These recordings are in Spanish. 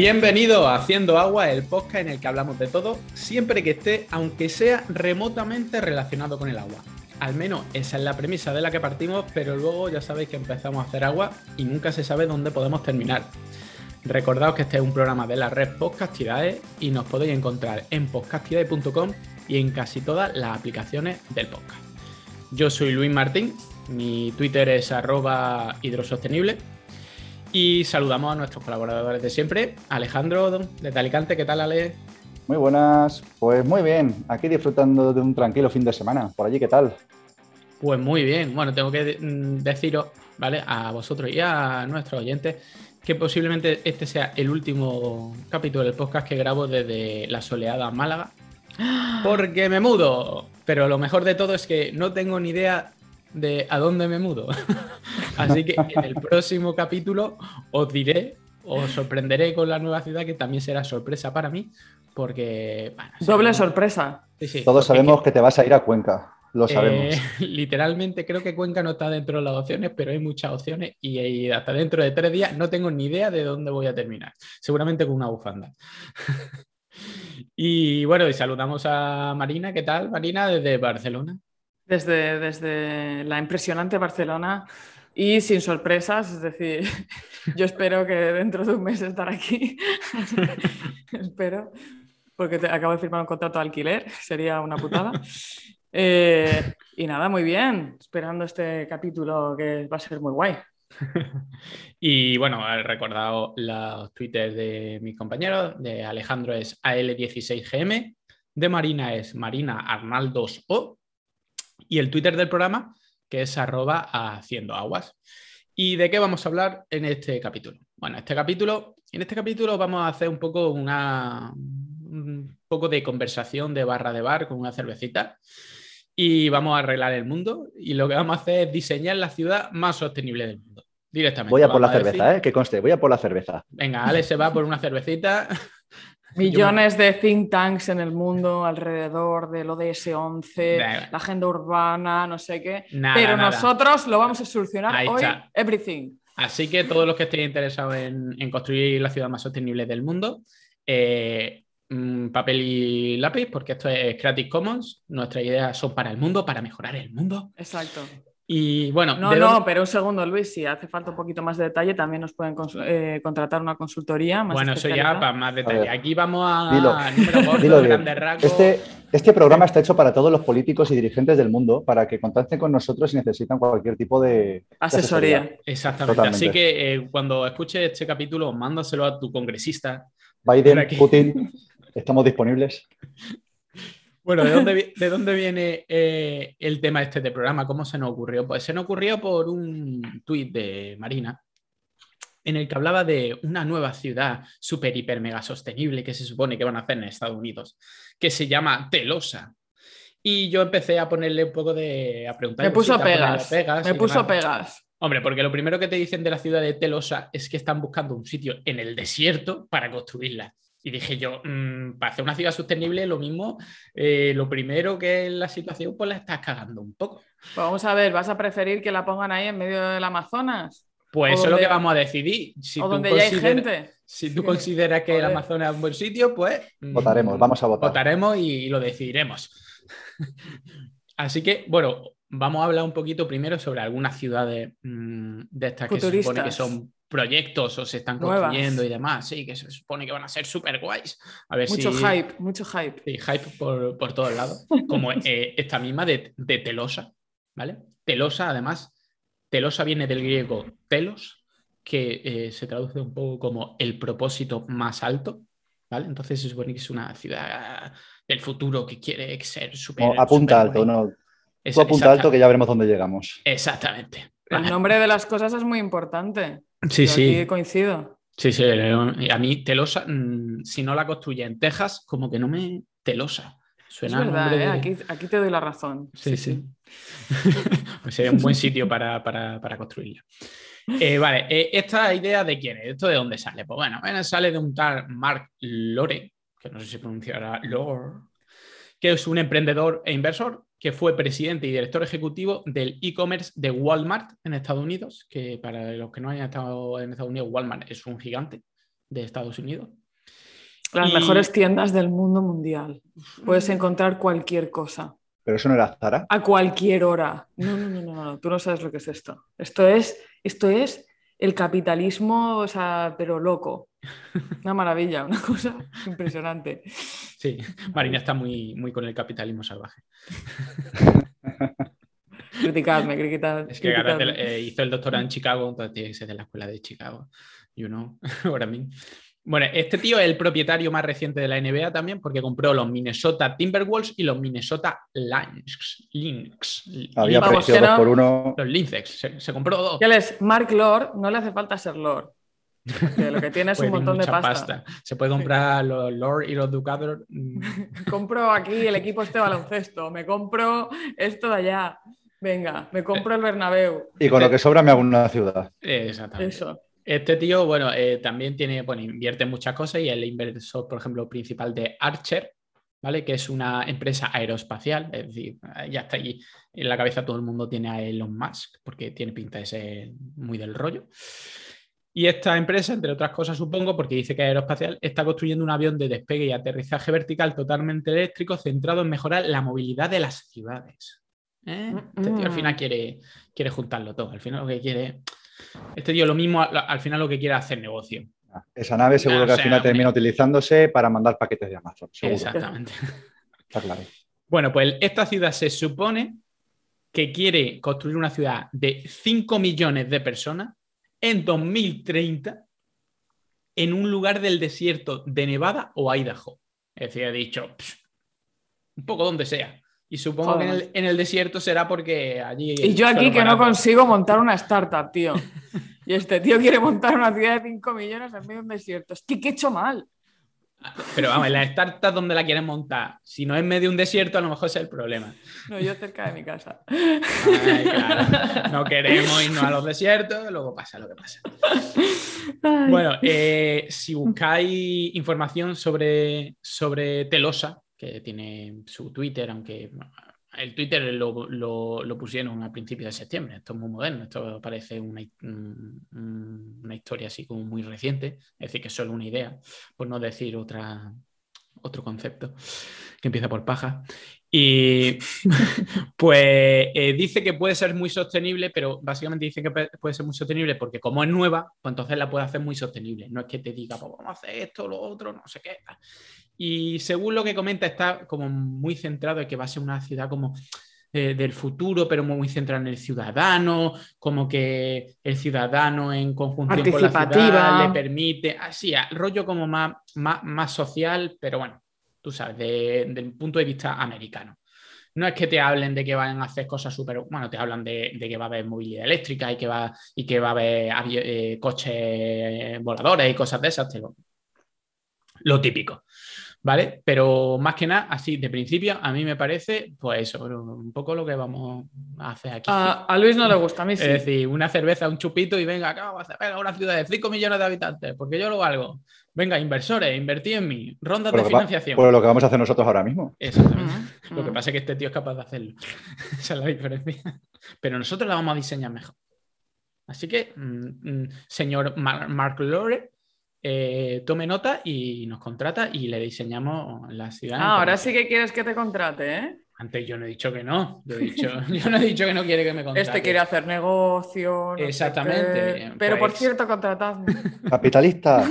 Bienvenido a Haciendo Agua, el podcast en el que hablamos de todo, siempre que esté, aunque sea remotamente relacionado con el agua. Al menos esa es la premisa de la que partimos, pero luego ya sabéis que empezamos a hacer agua y nunca se sabe dónde podemos terminar. Recordaos que este es un programa de la red Podcastidae y nos podéis encontrar en podcastidae.com y en casi todas las aplicaciones del podcast. Yo soy Luis Martín, mi Twitter es arroba hidrosostenible y saludamos a nuestros colaboradores de siempre, Alejandro de Alicante, ¿qué tal Ale? Muy buenas, pues muy bien, aquí disfrutando de un tranquilo fin de semana. ¿Por allí qué tal? Pues muy bien, bueno, tengo que mm, deciros, ¿vale? A vosotros y a nuestros oyentes que posiblemente este sea el último capítulo del podcast que grabo desde la soleada Málaga, porque me mudo. Pero lo mejor de todo es que no tengo ni idea de a dónde me mudo. Así que en el próximo capítulo os diré, os sorprenderé con la nueva ciudad, que también será sorpresa para mí, porque... Doble sorpresa. Todos sabemos que... te vas a ir a Cuenca. Lo eh, sabemos. literalmente creo que Cuenca no está dentro de las opciones, pero hay muchas opciones y, hasta dentro de tres días no tengo ni idea de dónde voy a terminar. Seguramente con una bufanda. y bueno, y saludamos a Marina. ¿Qué tal, Marina, desde Barcelona? Desde, desde la impresionante Barcelona y sin sorpresas, es decir, yo espero que dentro de un mes estar aquí. espero porque acabo de firmar un contrato de alquiler, sería una putada. Eh, y nada, muy bien, esperando este capítulo que va a ser muy guay. y bueno, he recordado los twitters de mis compañeros, de Alejandro es AL16GM, de Marina es Marina Arnaldos O, y el Twitter del programa, que es arroba haciendo aguas. ¿Y de qué vamos a hablar en este capítulo? Bueno, este capítulo, en este capítulo vamos a hacer un poco una, un poco de conversación de barra de bar con una cervecita y vamos a arreglar el mundo y lo que vamos a hacer es diseñar la ciudad más sostenible del mundo. Directamente. Voy a por la cerveza, ¿eh? Que conste, voy a por la cerveza. Venga, Ale se va por una cervecita. Millones de think tanks en el mundo alrededor del ODS 11, la agenda urbana, no sé qué. Pero nosotros lo vamos a solucionar hoy, everything. Así que todos los que estén interesados en, construir la ciudad más sostenible del mundo, eh, Mm, papel y lápiz, porque esto es Creative Commons. Nuestras ideas son para el mundo, para mejorar el mundo. Exacto. Y bueno. No, no, pero un segundo, Luis, si hace falta un poquito más de detalle, también nos pueden eh, contratar una consultoría. Más bueno, eso ya para más detalle. Aquí vamos a. Dilo, este, este programa está hecho para todos los políticos y dirigentes del mundo para que contacten con nosotros si necesitan cualquier tipo de asesoría. Exactamente. Así que eh, cuando escuches este capítulo, mándaselo a tu congresista. Biden, Putin. Estamos disponibles. Bueno, ¿de dónde, viene eh, el tema este de programa? ¿Cómo se nos ocurrió? Pues se nos ocurrió por un tuit de Marina en el que hablaba de una nueva ciudad súper, hiper, mega sostenible que se supone que van a hacer en Estados Unidos, que se llama Telosa. Y yo empecé a ponerle un poco de... a preguntar. Me puso pegas. Me puso pegas. Hombre, porque lo primero que te dicen de la ciudad de Telosa es que están buscando un sitio en el desierto para construirla. Y dije yo, mm, para hacer una ciudad sostenible, lo mismo, eh, lo primero que es la situación, pues la estás cagando un poco. Pues vamos a ver, ¿vas a preferir que la pongan ahí en medio del Amazonas? Pues eso es lo que vamos a decidir. Si o donde ya hay gente. Si tú consideras que el Amazonas es un buen sitio, pues. Mm, votaremos, vamos a votar. Votaremos y lo decidiremos. Así que, bueno, vamos a hablar un poquito primero sobre algunas ciudades mm, de estas que se supone que son proyectos o se están construyendo y demás, sí, que se supone que van a ser súper guays. A ver mucho hype, mucho hype. Sí, hype por, por todos lados, como eh, esta misma de, Telosa, ¿vale? Telosa, además, Telosa viene del griego telos, que eh, se traduce un poco como el propósito más alto, ¿vale? Entonces se supone que es una ciudad del futuro que quiere ser súper... apunta alto, ¿no? apunta alto que ya veremos dónde llegamos. Exactamente. El nombre de las cosas es muy importante. Sí, sí. coincido. Sí, sí. A mí, Telosa, mm, si no la construye en Texas, como que no me. Telosa. Suena es verdad, ¿eh? aquí, aquí, te doy la razón. Sí, sí. pues sería un buen sitio para, construirla. Eh, vale, eh, ¿esta idea de quién es? ¿Esto de dónde sale? Pues bueno, sale de un tal Mark Lore, que no sé si pronunciará Lore, que es un emprendedor e inversor que fue presidente y director ejecutivo del e-commerce de Walmart en Estados Unidos, que para los que no hayan estado en Estados Unidos, Walmart es un gigante. de Estados Unidos. Las mejores tiendas del mundo mundial. Puedes encontrar cualquier cosa. Pero eso no era Zara. A cualquier hora. No, no, no, no, no. Tú no sabes lo que es esto. Esto es, esto es el capitalismo, o sea, pero loco. Una maravilla, una cosa impresionante. Sí, Marina está muy, muy con el capitalismo salvaje. criticadme, criticadme. Es que eh, hizo el doctorado en Chicago, entonces tiene que ser de la escuela de Chicago. You know, what I mean. Bueno, este tío es el propietario más reciente de la NBA también porque compró los Minnesota Timberwolves y los Minnesota Lynx. Lynx. Había precio por uno. Los Lynx. Se, compró dos. ¿Qué es? Mark Lord, no le hace falta ser Lord. Lo que tiene es un montón de pasta. Se puede comprar los Lord y los Ducados. compro aquí el equipo este baloncesto, me compro esto de allá. Venga, me compro el Bernabéu. Y con lo que sobra me hago una ciudad. Exactamente. Eso. Este tío, bueno, eh, también tiene, bueno, invierte en muchas cosas y es el inversor, por ejemplo, principal de Archer, ¿vale? Que es una empresa aeroespacial, es decir, ya está allí en la cabeza todo el mundo tiene a Elon Musk, porque tiene pinta de ser muy del rollo. Y esta empresa, entre otras cosas, supongo, porque dice que es aeroespacial, está construyendo un avión de despegue y aterrizaje vertical totalmente eléctrico centrado en mejorar la movilidad de las ciudades. ¿Eh? Este tío al final quiere, quiere juntarlo todo. Al final lo que quiere este tío lo mismo, al final lo que quiere es hacer negocio. Esa nave seguro que al final termina utilizándose para mandar paquetes de Amazon. Exactamente. Está claro. Bueno, pues esta ciudad se supone que quiere construir una ciudad de 5 millones de personas en 2030 en un lugar del desierto de Nevada o Idaho. Es decir, ha dicho, un poco donde sea. Y supongo que en el, desierto será porque allí. Y yo aquí que no consigo montar una startup, tío. Y este tío quiere montar una ciudad de 5 millones en medio de un desierto. Es que, ¿qué he hecho mal? Pero vamos, la startup donde la quieren montar, si no es en medio de un desierto, a lo mejor es el problema. No, yo cerca de mi casa. No queremos irnos a los desiertos, luego pasa lo que pasa. Bueno, eh, si buscáis información sobre, sobre Telosa, que tiene su Twitter, aunque el Twitter lo, pusieron a principios de septiembre. Esto es muy moderno, esto parece una, una, historia así como muy reciente, es decir, que es solo una idea, por no decir otra, otro concepto que empieza por paja. Y pues eh, dice que puede ser muy sostenible, pero básicamente dice que puede ser muy sostenible porque como es nueva, pues entonces la puede hacer muy sostenible. No es que te diga, pues vamos a hacer esto, lo otro, no sé qué. Y según lo que comenta, está como muy centrado en que va a ser una ciudad como eh, del futuro, pero muy centrada en el ciudadano, como que el ciudadano en conjunción con la ciudad le permite, así, rollo como más, más, social, pero bueno, tú sabes, desde el punto de vista americano. No es que te hablen de que van a hacer cosas súper, bueno, te hablan de, que va a haber movilidad eléctrica y que va, y que va a haber eh, coches voladores y cosas de esas, lo típico. ¿vale? Pero más que nada, así de principio, a mí me parece, pues eso, un poco lo que vamos a hacer aquí. A, Luis no le gusta, a mí sí. Es decir, una cerveza, un chupito y venga, acá vamos a hacer una ciudad de 5 millones de habitantes, porque yo lo valgo. Venga, inversores, invertí en mí, rondas de financiación. Pues lo que vamos a hacer nosotros ahora mismo. Exactamente. Lo que pasa es que este tío es capaz de hacerlo. Esa es la diferencia. Pero nosotros la vamos a diseñar mejor. Así que, mm, mm, señor Mark Lore, eh, tome nota y nos contrata y le diseñamos la ciudad. Ah, ahora sí que quieres que te contrate, ¿eh? Antes yo no he dicho que no. Yo, he dicho, yo no he dicho que no quiere que me contrate. Este quiere hacer negocio. Exactamente. Pero por pues cierto, contratadme. Capitalista.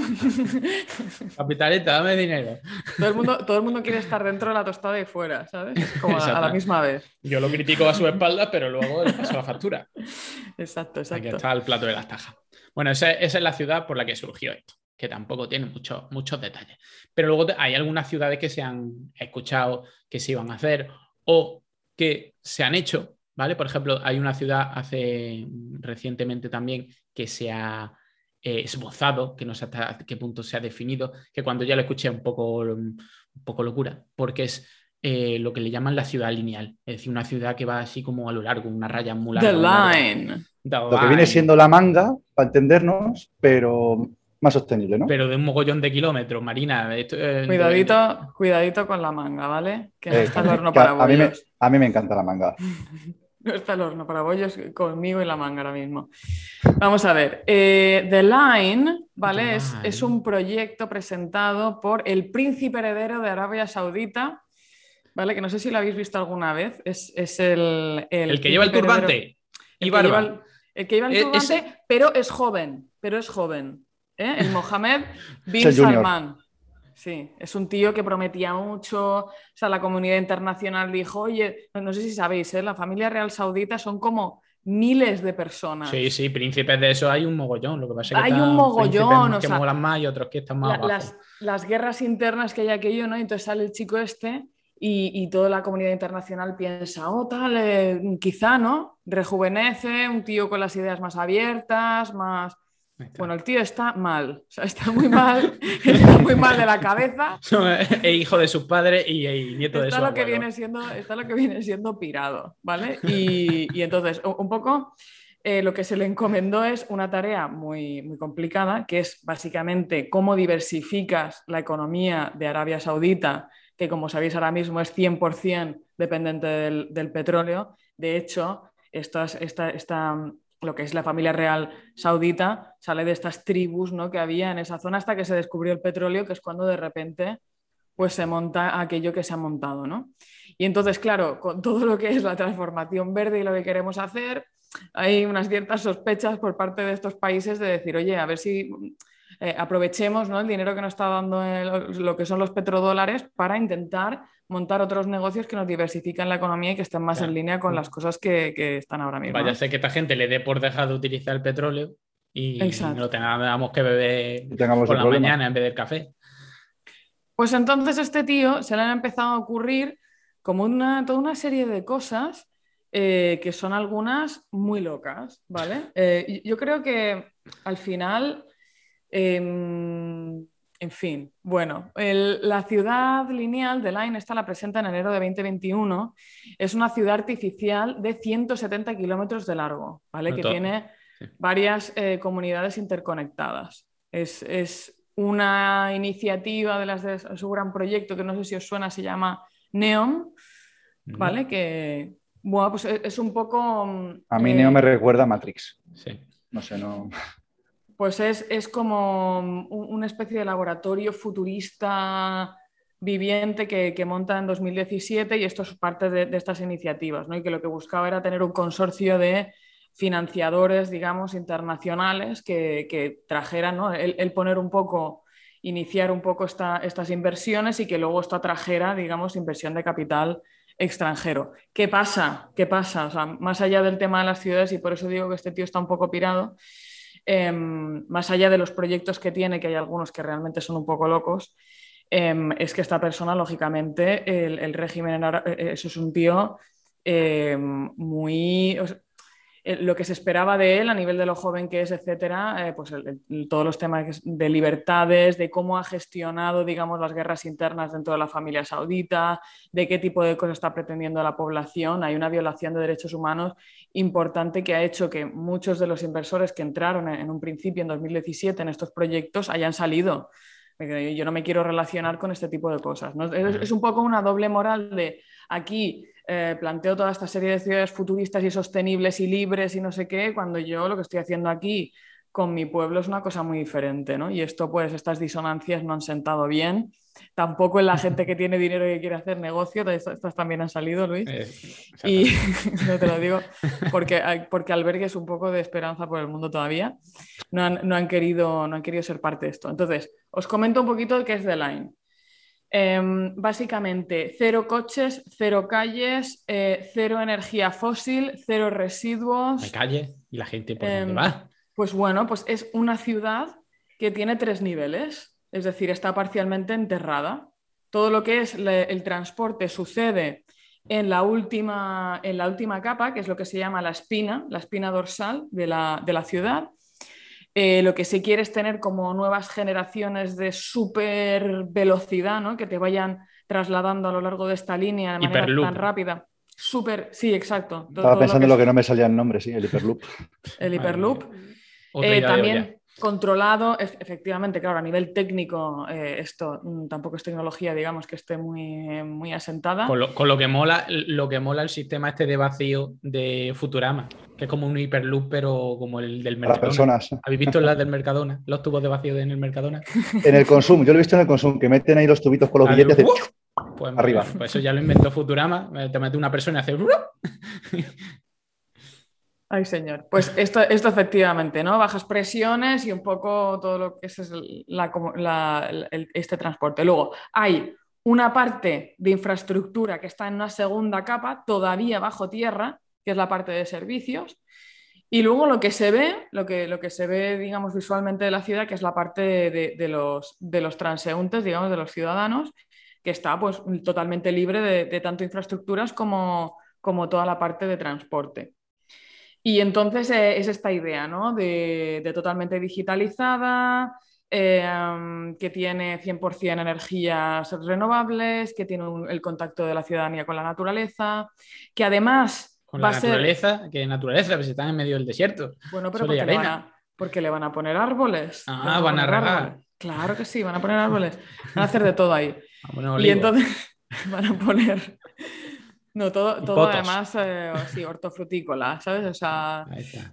Capitalista, dame dinero. Todo el, mundo, todo el mundo quiere estar dentro de la tostada y fuera, ¿sabes? Como a, la misma vez. Yo lo critico a su espalda, pero luego le paso la factura. Exacto, exacto. Aquí está el plato de las tajas. Bueno, esa, esa es la ciudad por la que surgió esto que tampoco tiene muchos muchos detalles. Pero luego hay algunas ciudades que se han escuchado que se iban a hacer o que se han hecho, ¿vale? Por ejemplo, hay una ciudad hace recientemente también que se ha eh, esbozado, que no sé hasta qué punto se ha definido, que cuando ya lo escuché un poco, un poco locura, porque es eh, lo que le llaman la ciudad lineal, es decir, una ciudad que va así como a lo largo, una raya muy larga. The line. lo que viene siendo la manga, para entendernos, pero más sostenible, ¿no? Pero de un mogollón de kilómetros, Marina. Eh, cuidadito, cuidadito con la manga, ¿vale? Que no está horno para a mí, me, a mí me encanta la manga. no está el horno para bollos conmigo y la manga ahora mismo. Vamos a ver. Eh, The Line, ¿vale? Es, un proyecto presentado por el príncipe heredero de Arabia Saudita, ¿vale? Que no sé si lo habéis visto alguna vez. Es, el, el, que lleva el turbante. y barba. el que lleva el e-, turbante, pero es joven. Pero es joven. ¿Eh? El Mohammed bin Salman. Sí, es un tío que prometía mucho. O sea, la comunidad internacional dijo, oye, no sé si sabéis, ¿eh? la familia real saudita son como miles de personas. Sí, sí, príncipes de eso hay un mogollón. Lo que pasa es que hay un mogollón. O que molan más y otros que están más Las, las, guerras internas que hay aquello, ¿no? entonces sale el chico este y, toda la comunidad internacional piensa, oh, tal, eh, quizá, ¿no? Rejuvenece, un tío con las ideas más abiertas, más bueno, el tío está mal, o sea, está muy mal, está muy mal de la cabeza. e hijo de su padre y, nieto de su lo que viene siendo Está lo que viene siendo pirado, ¿vale? Y, entonces, un poco eh, lo que se le encomendó es una tarea muy, muy complicada, que es básicamente cómo diversificas la economía de Arabia Saudita, que como sabéis ahora mismo es 100% dependiente del, del petróleo. De hecho, esta, esta, esta lo que es la familia real saudita, sale de estas tribus ¿no? que había en esa zona hasta que se descubrió el petróleo, que es cuando de repente pues se monta aquello que se ha montado. ¿no? Y entonces, claro, con todo lo que es la transformación verde y lo que queremos hacer, hay unas ciertas sospechas por parte de estos países de decir, oye, a ver si eh, aprovechemos ¿no? el dinero que nos está dando lo que son los petrodólares para intentar montar otros negocios que nos diversifican la economía y que estén más en línea con las cosas que, están ahora mismo. Vaya, sé que esta gente le dé por dejar de utilizar el petróleo y no tengamos que beber por la mañana en vez del café. Pues entonces este tío se le han empezado a ocurrir como una, toda una serie de cosas eh, que son algunas muy locas, ¿vale? Eh, yo creo que al final... Em, en fin, bueno, la ciudad lineal de Line, esta la presenta en enero de 2021, es una ciudad artificial de 170 kilómetros de largo, ¿vale? que tiene varias eh, comunidades interconectadas. Es, una iniciativa de las de su gran proyecto, que no sé si os suena, se llama Neon, ¿vale? Que, bueno, pues es, un poco... A mí Neon me recuerda a Matrix. Sí. No sé, no... Pues es, como una especie de laboratorio futurista viviente que, monta en 2017 y esto es parte de, estas iniciativas, ¿no? y que lo que buscaba era tener un consorcio de financiadores, digamos, internacionales que, trajeran, ¿no? el, poner un poco, iniciar un poco estas inversiones y que luego esto trajera, digamos, inversión de capital extranjero. ¿Qué pasa? ¿Qué pasa? O sea, más allá del tema de las ciudades, y por eso digo que este tío está un poco pirado, Em, más allá de los proyectos que tiene, que hay algunos que realmente son un poco locos, em, es que esta persona, lógicamente, el, régimen, en eh, eso es un tío em, muy lo que se esperaba de él a nivel de lo joven que es, etcétera, eh, pues todos los temas de libertades, de cómo ha gestionado, digamos, las guerras internas dentro de la familia saudita, de qué tipo de cosas está pretendiendo la población. Hay una violación de derechos humanos importante que ha hecho que muchos de los inversores que entraron en un principio, en 2017, en estos proyectos, hayan salido. Yo no me quiero relacionar con este tipo de cosas. es un poco una doble moral de aquí eh, planteo toda esta serie de ciudades futuristas y sostenibles y libres y no sé qué, cuando yo lo que estoy haciendo aquí con mi pueblo es una cosa muy diferente, ¿no? Y esto, pues, estas disonancias no han sentado bien. Tampoco en la gente que tiene dinero y que quiere hacer negocio, estas también han salido, Luis. Eh, y no te lo digo porque, porque albergues un poco de esperanza por el mundo todavía. No han, no han, querido, no han querido ser parte de esto. Entonces, os comento un poquito qué es The Line. Em, básicamente, cero coches, cero calles, eh, cero energía fósil, cero residuos. ¿Hay calle? ¿Y la gente por dónde em, va? Pues bueno, pues es una ciudad que tiene tres niveles, es decir, está parcialmente enterrada. Todo lo que es el transporte sucede en la, última, en la última capa, que es lo que se llama la espina, la espina dorsal de la, de la ciudad eh, lo que se quiere es tener como nuevas generaciones de super velocidad, ¿no? que te vayan trasladando a lo largo de esta línea de manera tan rápida. Super, sí, exacto. Estaba pensando lo, que... lo que no me salía el nombre, sí, el Hyperloop. El Hyperloop. Eh, también, controlado, efectivamente, claro, a nivel técnico, eh, esto mm, tampoco es tecnología, digamos, que esté muy, muy asentada. Con lo, que mola, lo que mola el sistema este de vacío de Futurama, que es como un hiperloop, pero como el del Mercadona. Para personas. ¿Habéis visto las del Mercadona? Los tubos de vacío en el Mercadona. En el consumo, yo lo he visto en el consumo, que meten ahí los tubitos con los billetes de... Pues, arriba. Pues eso ya lo inventó Futurama, te mete una persona y hace... Ay, señor. Pues esto, esto efectivamente, ¿no? Bajas presiones y un poco todo lo que es este transporte. Luego, hay una parte de infraestructura que está en una segunda capa, todavía bajo tierra, que es la parte de servicios. Y luego lo que se ve, lo que, lo que se ve, digamos, visualmente de la ciudad, que es la parte de, los, de los transeúntes, digamos, de los ciudadanos, que está pues totalmente libre de, tanto infraestructuras como, como toda la parte de transporte. Y entonces eh, es esta idea ¿no? de, totalmente digitalizada, eh, que tiene 100% energías renovables, que tiene el contacto de la ciudadanía con la naturaleza, que además... Con la naturaleza, que naturaleza, pues están en medio del desierto. Bueno, pero porque le, van a, porque le, van a, poner árboles. Ah, van a, regar. Claro que sí, van a poner árboles. Van a hacer de todo ahí. y entonces van a poner no, todo, todo además, eh, sí, hortofrutícola, ¿sabes? O sea,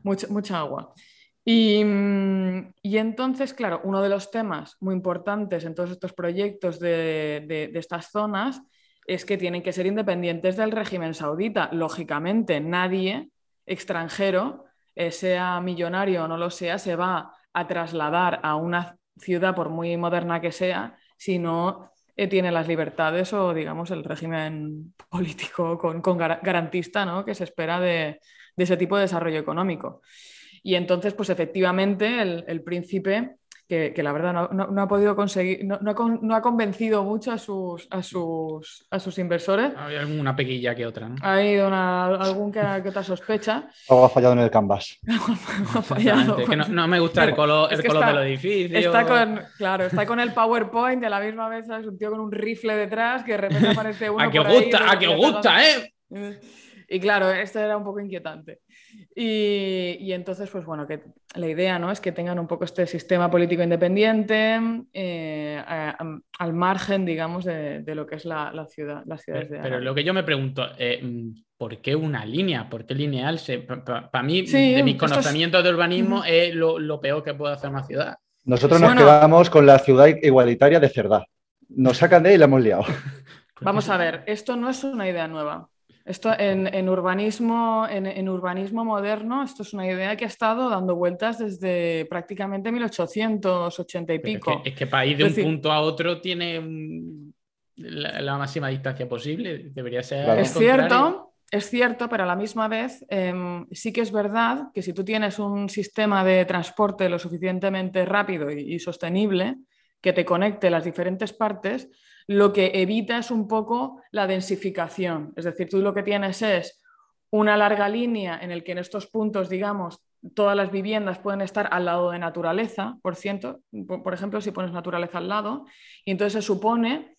mucha, mucha agua. Y, y, entonces, claro, uno de los temas muy importantes en todos estos proyectos de, de, estas zonas es que tienen que ser independientes del régimen saudita. Lógicamente, nadie extranjero, eh, sea millonario o no lo sea, se va a trasladar a una ciudad, por muy moderna que sea, si no tiene las libertades o, digamos, el régimen político con, garantista ¿no? que se espera de, ese tipo de desarrollo económico. Y entonces, pues efectivamente, el príncipe que, la verdad no, ha podido conseguir, no, ha convencido mucho a sus, a sus, a sus inversores. Hay alguna pequilla que otra, ¿no? Hay una, algún que, que, otra sospecha. Algo ha fallado en el canvas. que no, me gusta el color, el color del edificio. Está con, claro, está con el PowerPoint de la misma vez, es un tío con un rifle detrás que de repente aparece uno. a que os gusta, a que os gusta, ¿eh? Y claro, esto era un poco inquietante. Y, entonces, pues bueno, que la idea ¿no? es que tengan un poco este sistema político independiente eh, al margen, digamos, de, lo que es la, ciudad, las ciudades pero, de Pero lo que yo me pregunto, eh, ¿por qué una línea? ¿Por qué lineal? Para mí, de mis conocimientos de urbanismo, es lo, peor que puede hacer una ciudad. Nosotros nos quedamos con la ciudad igualitaria de Cerdá. Nos sacan de ahí y la hemos liado. Vamos a ver, esto no es una idea nueva. Esto en, urbanismo, en, urbanismo moderno, esto es una idea que ha estado dando vueltas desde prácticamente 1880 y pico. Es que, para ir de un punto a otro tiene la, máxima distancia posible. Debería ser. Es cierto, es cierto, pero a la misma vez em, sí que es verdad que si tú tienes un sistema de transporte lo suficientemente rápido y sostenible que te conecte las diferentes partes, lo que evita es un poco la densificación. Es decir, tú lo que tienes es una larga línea en el que en estos puntos, digamos, todas las viviendas pueden estar al lado de naturaleza, por ciento, por ejemplo, si pones naturaleza al lado, y entonces se supone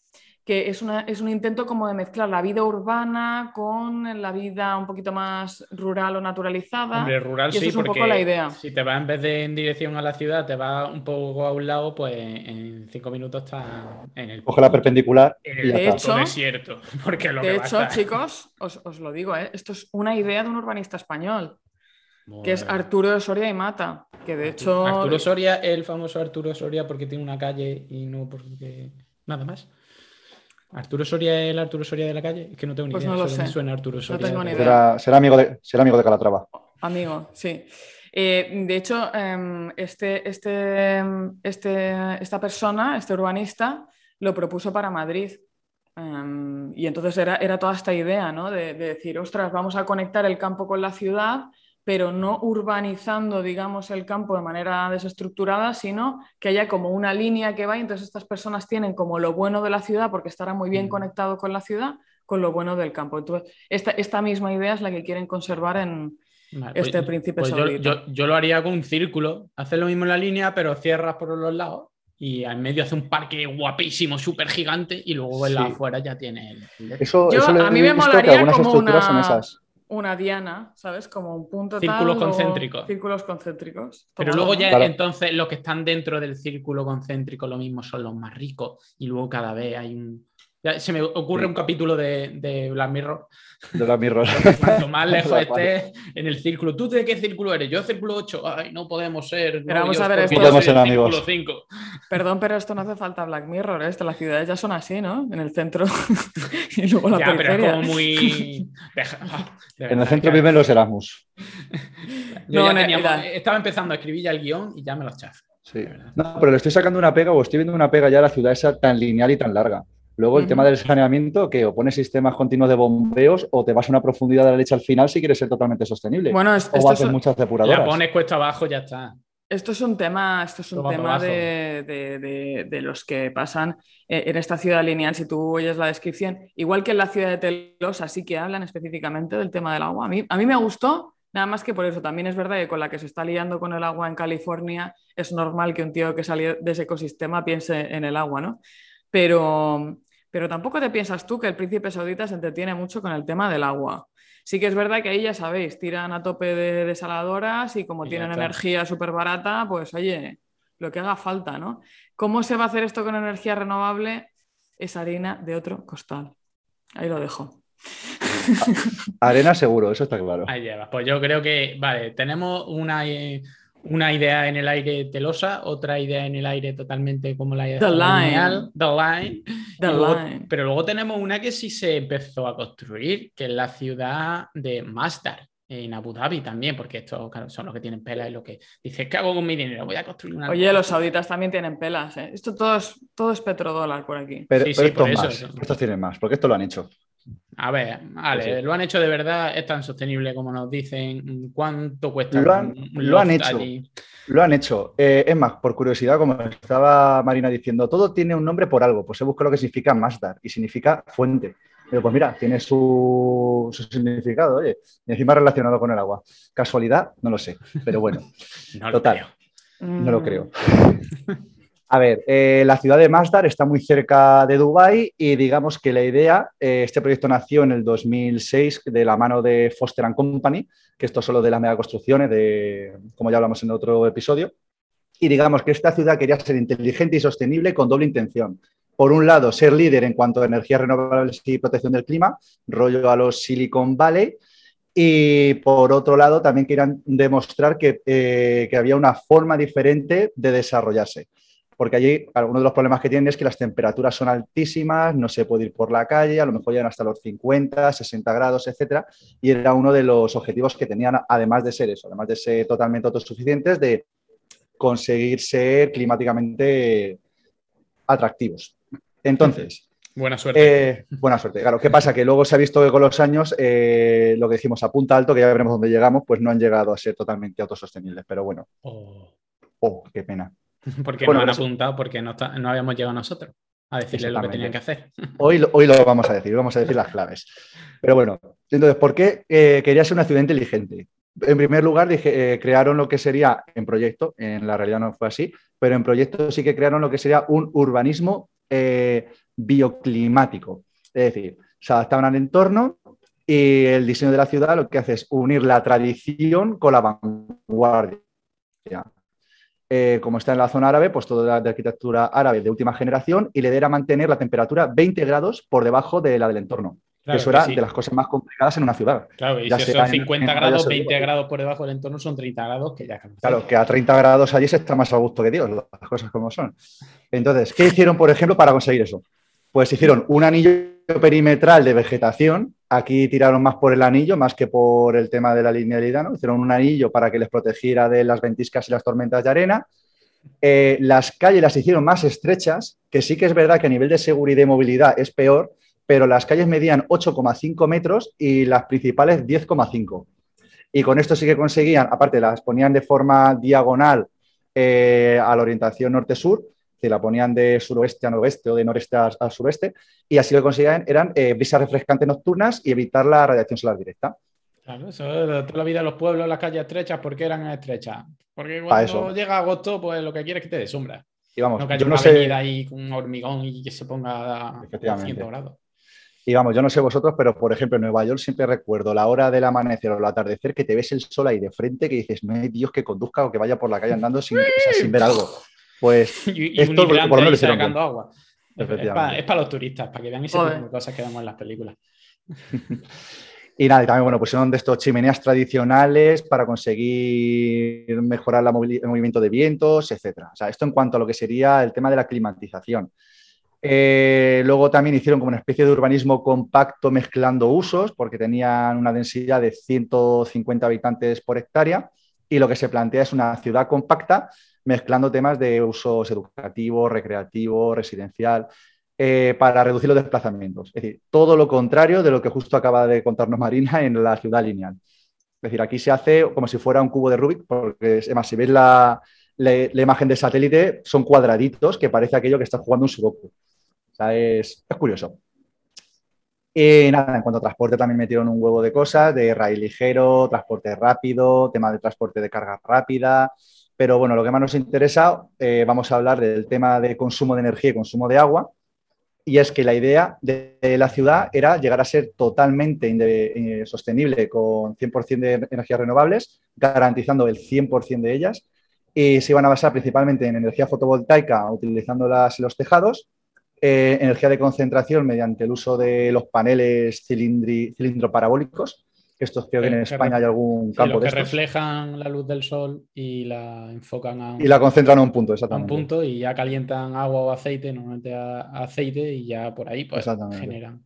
que es, es, un intento como de mezclar la vida urbana con la vida un poquito más rural o naturalizada. Hombre, rural sí, es un poco la idea. Si te vas en vez de en dirección a la ciudad, te vas un poco a un lado, pues en cinco minutos estás en el. Coge la perpendicular. de hecho, desierto. Porque lo de hecho, chicos, os, lo digo, ¿eh? esto es una idea de un urbanista español. Que es Arturo de Soria y Mata. Que de hecho. Arturo Soria, el famoso Arturo Soria, porque tiene una calle y no porque. Nada más. ¿Arturo Soria es el Arturo Soria de la calle? Es que no tengo ni pues idea. No lo sé. suena Arturo Soria. No tengo ni idea. Será, amigo de, será amigo de Calatrava. Amigo, sí. Eh, de hecho, em, este, este, este, esta persona, este urbanista, lo propuso para Madrid. Em, y entonces era, era, toda esta idea, ¿no? De, de, decir, ostras, vamos a conectar el campo con la ciudad pero no urbanizando, digamos, el campo de manera desestructurada, sino que haya como una línea que va y entonces estas personas tienen como lo bueno de la ciudad, porque estará muy bien mm. conectado con la ciudad, con lo bueno del campo. Entonces, esta, esta misma idea es la que quieren conservar en, este pues, príncipe pues yo, lo haría con un círculo, hacer lo mismo en la línea, pero cierras por los lados y al medio hace un parque guapísimo, súper gigante y luego en la afuera ya tiene Eso, a mí me molaría como una... una diana, ¿sabes? Como un punto Círculos concéntricos. Círculos concéntricos. Pero luego ya entonces los que están dentro del círculo concéntrico lo mismo son los más ricos y luego cada vez hay un se me ocurre un capítulo de, de, Black Mirror. De Black Mirror. Cuanto más lejos estés en el círculo. ¿Tú de qué círculo eres? Yo círculo 8. Ay, no podemos ser. Pero vamos a ver esto. Podemos ser amigos. 5. Perdón, pero esto no hace falta Black Mirror. ¿eh? Las ciudades ya son así, ¿no? En el centro. y luego la ya, pero es como muy. en el centro viven los Erasmus. Yo ya Estaba empezando a escribir ya el guion y ya me los chafé. Sí. No, pero le estoy sacando una pega o estoy viendo una pega ya a la ciudad esa tan lineal y tan larga. Luego el tema del saneamiento, que o pones sistemas continuos de bombeos o te vas a una profundidad de la leche al final si quieres ser totalmente sostenible. Bueno, o haces muchas depuradoras. Ya pones cuesta abajo, ya está. Esto es un tema, esto es un tema de, los que pasan eh, en esta ciudad lineal. Si tú oyes la descripción, igual que en la ciudad de Telosa, sí que hablan específicamente del tema del agua. A mí, a mí me gustó, nada más que por eso. También es verdad que con la que se está liando con el agua en California, es normal que un tío que salió de ese ecosistema piense en el agua, ¿no? Pero, pero tampoco te piensas tú que el príncipe saudita se entretiene mucho con el tema del agua. Sí que es verdad que ahí ya sabéis, tiran a tope de desaladoras y como tienen energía súper barata, pues oye, lo que haga falta, ¿no? ¿Cómo se va a hacer esto con energía renovable? Es harina de otro costal. Ahí lo dejo. Arena seguro, eso está claro. Ahí lleva. Pues yo creo que, vale, tenemos una, eh, una idea en el aire telosa, otra idea en el aire totalmente como la idea The Line. The Line. The line. Pero luego tenemos una que sí se empezó a construir, que es la ciudad de Masdar, en Abu Dhabi también, porque estos son los que tienen pelas y lo que dices, ¿qué hago con mi dinero? Voy a construir una. Oye, los sauditas también tienen pelas. ¿eh? Esto todo es, todo es petrodólar por aquí. Pero, estos tienen más, porque esto lo han hecho. A ver, vale, lo han hecho de verdad, es tan sostenible como nos dicen. ¿Cuánto cuesta? Lo han, lo han hecho. Lo han hecho. Eh, es más, por curiosidad, como estaba Marina diciendo, todo tiene un nombre por algo. Pues he buscado lo que significa Masdar y significa fuente. Pero pues mira, tiene su, significado, oye, y encima relacionado con el agua. ¿Casualidad? No lo sé, pero bueno. no total. Creo. No lo creo. A ver, eh, la ciudad de Masdar está muy cerca de Dubái y digamos que la idea, eh, este proyecto nació en el 2006 de la mano de Foster Company, que esto es solo de las megaconstrucciones, de, como ya hablamos en otro episodio, y digamos que esta ciudad quería ser inteligente y sostenible con doble intención. Por un lado, ser líder en cuanto a energías renovables y protección del clima, rollo a los Silicon Valley, y por otro lado, también querían demostrar que, eh, que había una forma diferente de desarrollarse porque allí uno de los problemas que tienen es que las temperaturas son altísimas, no se puede ir por la calle, a lo mejor llegan hasta los 50, 60 grados, etcétera, y era uno de los objetivos que tenían, además de ser eso, además de ser totalmente autosuficientes, de conseguir ser climáticamente atractivos. Entonces. Buena suerte. Eh, buena suerte. Claro, ¿qué pasa? Que luego se ha visto que con los años eh, lo que decimos a punta alto, que ya veremos dónde llegamos, pues no han llegado a ser totalmente autosostenibles. Pero bueno. oh, oh qué pena. Porque no han apuntado, porque no, habíamos llegado nosotros a decirle lo que tenían que hacer. Hoy, hoy lo vamos a decir, vamos a decir las claves. Pero bueno, entonces, ¿por qué eh, quería ser una ciudad inteligente? En primer lugar, dije, eh, crearon lo que sería en proyecto, en la realidad no fue así, pero en proyecto sí que crearon lo que sería un urbanismo eh, bioclimático. Es decir, se adaptaban al entorno y el diseño de la ciudad lo que hace es unir la tradición con la vanguardia. Eh, como está en la zona árabe, pues todo de arquitectura árabe de última generación y le diera mantener la temperatura 20 grados por debajo de la del entorno. eso era de las cosas más complicadas en una ciudad. Claro, y si son 50 grados, 20 grados por debajo del entorno son 30 grados que ya Claro, que a 30 grados allí se está más a gusto que Dios, las cosas como son. Entonces, ¿qué hicieron, por ejemplo, para conseguir eso? Pues hicieron un anillo perimetral de vegetación. Aquí tiraron más por el anillo, más que por el tema de la linealidad, ¿no? Hicieron un anillo para que les protegiera de las ventiscas y las tormentas de arena. Eh, las calles las hicieron más estrechas, que sí que es verdad que a nivel de seguridad y movilidad es peor, pero las calles medían 8,5 metros y las principales 10,5. Y con esto sí que conseguían, aparte las ponían de forma diagonal eh, a la orientación norte-sur, la ponían de suroeste a noroeste o de noreste a, sureste, y así lo que conseguían eran eh, brisas refrescantes nocturnas y evitar la radiación solar directa. Claro, eso toda la vida los pueblos, las calles estrechas, ¿por qué eran estrechas? Porque cuando llega agosto, pues lo que quieres es que te dé sombra. Y vamos, no que haya una avenida ahí con un hormigón y que se ponga a 100 grados. Y vamos, yo no sé vosotros, pero por ejemplo en Nueva York siempre recuerdo la hora del amanecer o el atardecer que te ves el sol ahí de frente que dices, no hay Dios que conduzca o que vaya por la calle andando sin, sin ver algo. Pues y, esto por, lo menos sacando agua. Es para los turistas, para que vean ese tipo de cosas que vemos en las películas. Y nada, y también, bueno, pusieron de estos chimeneas tradicionales para conseguir mejorar la el movimiento de vientos, etcétera. O sea, esto en cuanto a lo que sería el tema de la climatización. Eh, luego también hicieron como una especie de urbanismo compacto mezclando usos, porque tenían una densidad de 150 habitantes por hectárea. Y lo que se plantea es una ciudad compacta mezclando temas de usos educativo, recreativo, residencial. Eh, para reducir los desplazamientos. Es decir, todo lo contrario de lo que justo acaba de contarnos Marina en la ciudad lineal. Es decir, aquí se hace como si fuera un cubo de Rubik, porque además, si ves la, imagen de satélite, son cuadraditos que parece aquello que está jugando un sudoku. O sea, es, curioso. Y nada, en cuanto a transporte también metieron un huevo de cosas, de raíz ligero, transporte rápido, tema de transporte de carga rápida. Pero bueno, lo que más nos interesa, eh, vamos a hablar del tema de consumo de energía y consumo de agua. Y es que la idea de la ciudad era llegar a ser totalmente eh, sostenible con 100% de energías renovables, garantizando el 100% de ellas, y se iban a basar principalmente en energía fotovoltaica, utilizándolas en los tejados, eh, energía de concentración mediante el uso de los paneles cilindro parabólicos, estos creo que en España hay algún campo de que reflejan la luz del sol y la enfocan a un, y la concentran a un punto, exactamente. A un punto y ya calientan agua o aceite, normalmente aceite y ya por ahí pues generan.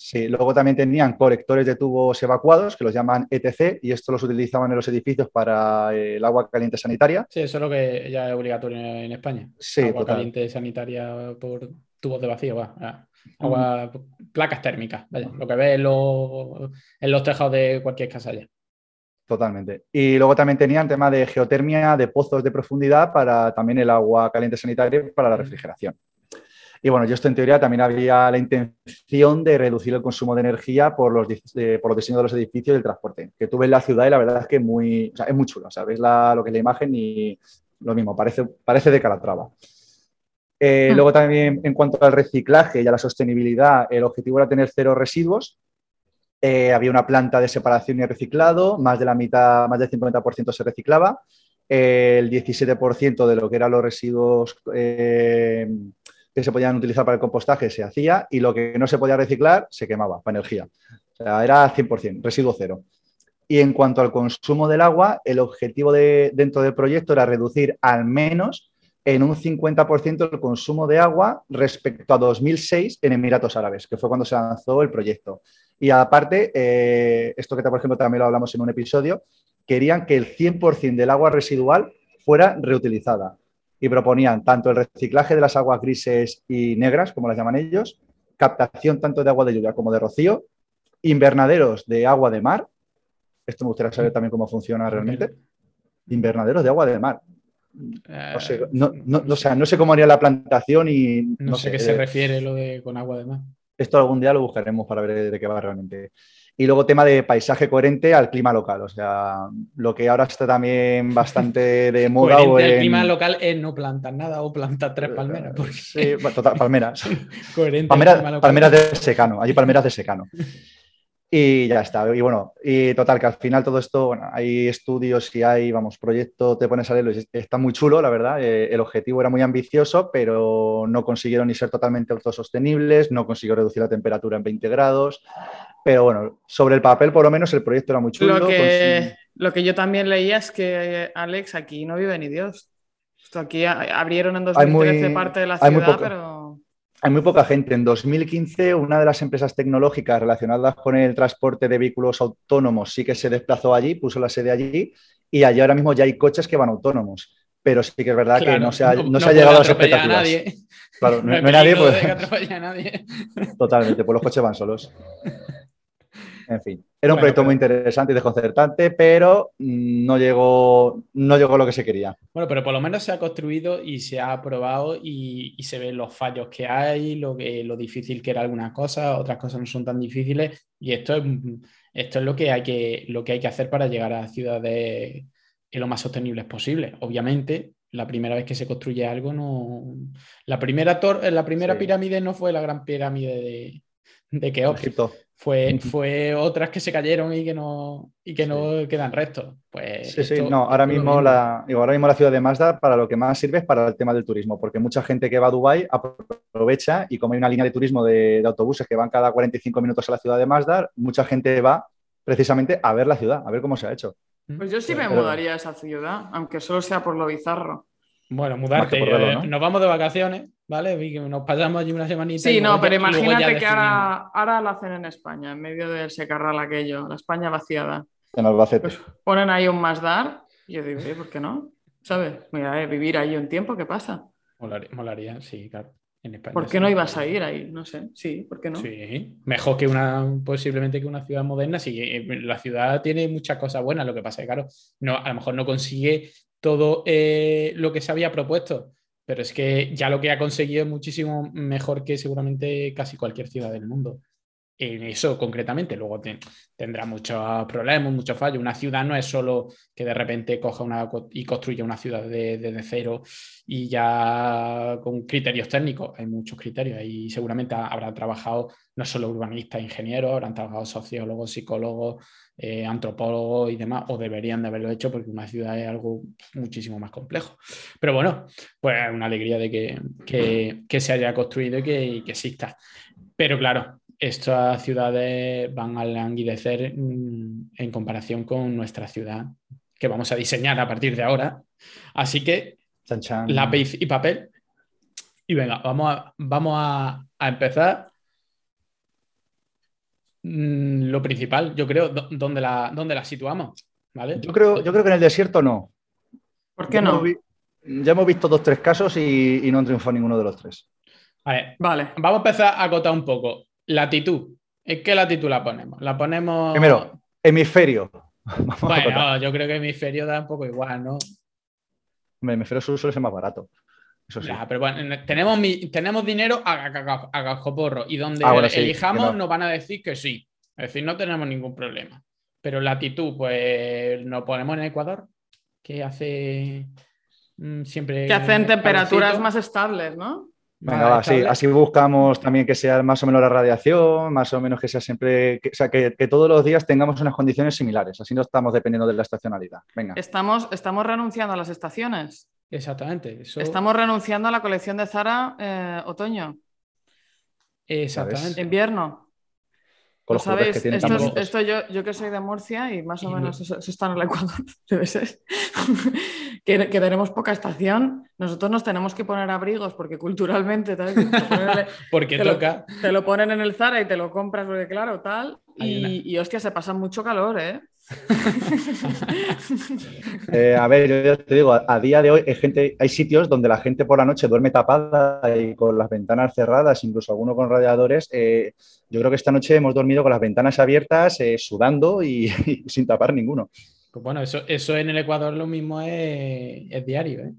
Sí, luego también tenían colectores de tubos evacuados que los llaman ETC y esto los utilizaban en los edificios para el agua caliente sanitaria. Sí, eso es lo que ya es obligatorio en España. Sí, agua caliente sanitaria por tubos de vacío, va agua, placas térmicas, lo que ves en los, tejados de cualquier casa ya. Totalmente. Y luego también tenían tema de geotermia, de pozos de profundidad para también el agua caliente sanitaria para la refrigeración. Y bueno, yo esto en teoría también había la intención de reducir el consumo de energía por los, por los diseños de los edificios y el transporte, que tú ves la ciudad y la verdad es que muy, es muy chulo, ¿sabes? La, lo que es la imagen y lo mismo, parece, parece de Calatrava. Eh, hmm. Luego también en cuanto al reciclaje y a la sostenibilidad, el objetivo era tener cero residuos. Eh, había una planta de separación y reciclado, más de la mitad, más del 50% se reciclaba. Eh, el 17% de lo que eran los residuos que se podían utilizar para el compostaje se hacía y lo que no se podía reciclar se quemaba para energía. O sea, era 100%, residuo cero. Y en cuanto al consumo del agua, el objetivo de, dentro del proyecto era reducir al menos en un 50% el consumo de agua respecto a 2006 en Emiratos Árabes, que fue cuando se lanzó el proyecto. Y aparte, eh, esto que por ejemplo también lo hablamos en un episodio, querían que el 100% del agua residual fuera reutilizada. Y proponían tanto el reciclaje de las aguas grises y negras, como las llaman ellos, captación tanto de agua de lluvia como de rocío, invernaderos de agua de mar, esto me gustaría saber también cómo funciona realmente, invernaderos de agua de mar. No sé, no, no, sea, no sé cómo haría la plantación y... No, sé, qué se refiere lo de con agua de mar. Esto algún día lo buscaremos para ver de qué va realmente. Y luego tema de paisaje coherente al clima local. O sea, lo que ahora está también bastante de moda. Coherente al clima local es no plantar nada o plantar tres palmeras. Sí, total, palmeras. coherente palmeras de secano. Hay palmeras de secano. Y ya está. Y bueno, y total, que al final todo esto, bueno, hay estudios y hay, vamos, proyecto, te pones a leerlo y está muy chulo, la verdad. Eh, el objetivo era muy ambicioso, pero no consiguieron ni ser totalmente autosostenibles, no consiguió reducir la temperatura en 20 grados. Pero bueno, sobre el papel, por lo menos, el proyecto era muy chulo. Lo que, lo que yo también leía es que, Alex, aquí no vive ni Dios. Esto aquí abrieron en 2013 parte de la ciudad, pero hay muy poca gente. En 2015, una de las empresas tecnológicas relacionadas con el transporte de vehículos autónomos sí que se desplazó allí, puso la sede allí, y allí ahora mismo ya hay coches que van autónomos. Pero sí que es verdad que no se ha, no, se ha llegado a las expectativas. Nadie. Claro, no, hay nadie, pues. nadie. Totalmente, pues los coches van solos. En fin, era un proyecto muy interesante y desconcertante, pero no llegó, no llegó a lo que se quería. Bueno, pero por lo menos se ha construido y se ha aprobado y, se ven los fallos que hay, lo, que, lo difícil que era algunas cosas, otras cosas no son tan difíciles y esto es, esto es lo, que hay que, lo que hay que hacer para llegar a ciudades lo más sostenibles posible. Obviamente, la primera vez que se construye algo no... La primera, la primera pirámide no fue la gran pirámide de de que fue, fue otras que se cayeron y que no, y que no quedan restos. Pues sí, sí, no, ahora mismo, la, ahora mismo la ciudad de Mazda para lo que más sirve es para el tema del turismo, porque mucha gente que va a Dubái aprovecha y como hay una línea de turismo de, autobuses que van cada 45 minutos a la ciudad de Mazda, mucha gente va precisamente a ver la ciudad, a ver cómo se ha hecho. Pues yo sí me mudaría a esa ciudad, aunque solo sea por lo bizarro. Bueno, mudarte. Eh, nos vamos de vacaciones, ¿vale? Nos pasamos allí una semanita. Sí, no, pero imagínate que ahora, ahora lo hacen en España, en medio del secarral aquello, la España vaciada. En Albacete. Pues ponen ahí un Masdar y yo digo, ¿por qué no? ¿Sabes? Mira, eh, vivir ahí un tiempo, ¿qué pasa? Molaría, sí, claro. En España, ¿Por qué no ibas a ir ahí? No sé, sí, ¿por qué no? Sí, mejor que una, posiblemente que una ciudad moderna. Sí, eh, la ciudad tiene muchas cosas buenas, lo que pasa es que, claro, no, a lo mejor no consigue todo eh, lo que se había propuesto, pero es que ya lo que ha conseguido es muchísimo mejor que seguramente casi cualquier ciudad del mundo. En eso concretamente, luego tendrá muchos problemas, muchos fallos. Una ciudad no es solo que de repente coja una y construya una ciudad desde de, cero y ya con criterios técnicos. Hay muchos criterios. Ahí seguramente habrán trabajado no solo urbanistas, ingenieros, habrán trabajado sociólogos, psicólogos, eh, antropólogos y demás, o deberían de haberlo hecho porque una ciudad es algo muchísimo más complejo. Pero bueno, pues una alegría de que, que, se haya construido y que, que, exista. Pero claro, estas ciudades van a languidecer mm, en comparación con nuestra ciudad que vamos a diseñar a partir de ahora. Así que lápiz y papel. Y venga, vamos a, vamos a, a empezar Mm, lo principal, yo creo, ¿dónde la, dónde la situamos? ¿Vale? Yo, creo, yo creo que en el desierto no. ¿Por qué no? ya hemos visto dos, tres casos y, no triunfó ninguno de los tres. Vale, vale. Vamos a empezar a acotar un poco. Latitud. ¿En qué latitud la ponemos? La ponemos. Primero, hemisferio. bueno, yo creo que hemisferio da un poco igual, ¿no? El hemisferio sur suele ser más barato. Eso sí. pero bueno, tenemos, tenemos dinero a, a, y donde ah, elijamos nos van a decir que sí. Es decir, no tenemos ningún problema. Pero latitud, pues nos ponemos en Ecuador, que hace mm, siempre. Que hacen temperaturas más estables, ¿no? Venga, va, sí, así buscamos también que sea más o menos la radiación, más o menos que sea siempre, o sea, que, todos los días tengamos unas condiciones similares, así no estamos dependiendo de la estacionalidad. Venga. Estamos, estamos renunciando a las estaciones. Exactamente. Estamos renunciando a la colección de Zara eh, otoño. Exactamente. Invierno. Lo sabéis, esto, yo, yo, que soy de Murcia y más o menos eso, está en el Ecuador, debe ser, que, tenemos poca estación, nosotros nos tenemos que poner abrigos porque culturalmente porque toca. te lo ponen en el Zara y te lo compras porque claro, tal, y, y hostia, se pasa mucho calor, ¿eh? Eh, a ver, yo te digo, a, día de hoy hay, gente, hay sitios donde la gente por la noche duerme tapada y con las ventanas cerradas, incluso algunos con radiadores. Eh, yo creo que esta noche hemos dormido con las ventanas abiertas, eh, sudando y, sin tapar ninguno. Pues bueno, eso, eso en el Ecuador lo mismo es, diario,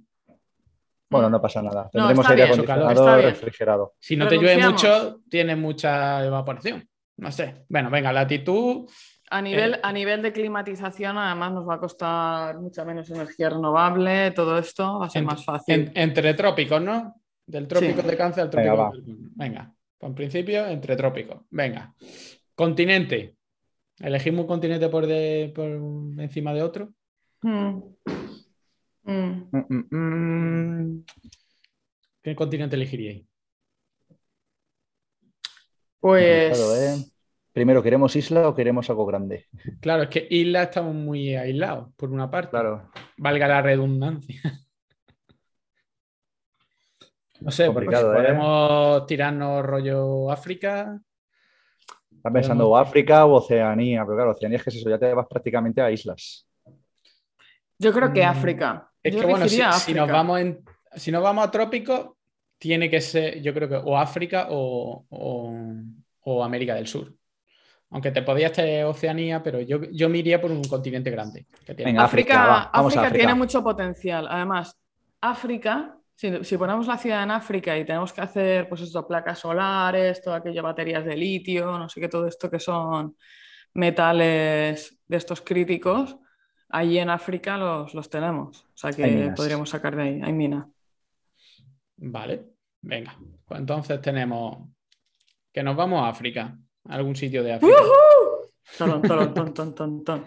Bueno, no pasa nada. Tendremos aire acondicionado refrigerado. Si no te llueve mucho, tienes mucha evaporación. No sé. Bueno, venga, latitud a nivel, eh, a nivel de climatización, además, nos va a costar mucha menos energía renovable, todo esto va a ser más fácil. entre trópicos, ¿no? Del trópico de cáncer al trópico. Venga, en principio, entre trópicos. Venga. Continente. ¿Elegimos un continente por, encima de otro? Hmm. Hmm. Mm, mm, mm. ¿Qué continente elegiríais? Pues. Primero, ¿queremos isla o queremos algo grande? Claro, es que isla estamos muy aislados, por una parte. Claro. Valga la redundancia. No sé, porque ¿eh? podemos tirarnos rollo África. Estás pensando o África o Oceanía, pero claro, Oceanía es que eso, ya te vas prácticamente a islas. Yo creo que mm, África. Es que bueno, si, nos vamos si nos vamos a trópico, tiene que ser, yo creo que o África o, o América del Sur. Aunque te podías tener Oceanía, pero yo, yo me iría por un continente grande. África, África, tiene mucho potencial. Además, África, si, ponemos la ciudad en África y tenemos que hacer pues esto, placas solares, todo aquello, baterías de litio, no sé qué, todo esto que son metales de estos críticos, allí en África los, los tenemos. O sea que podríamos sacar de ahí, hay mina. Vale, venga. Pues entonces tenemos que nos vamos a África, algún sitio de África. Tolón, tolón, ton, ton, ton, ton.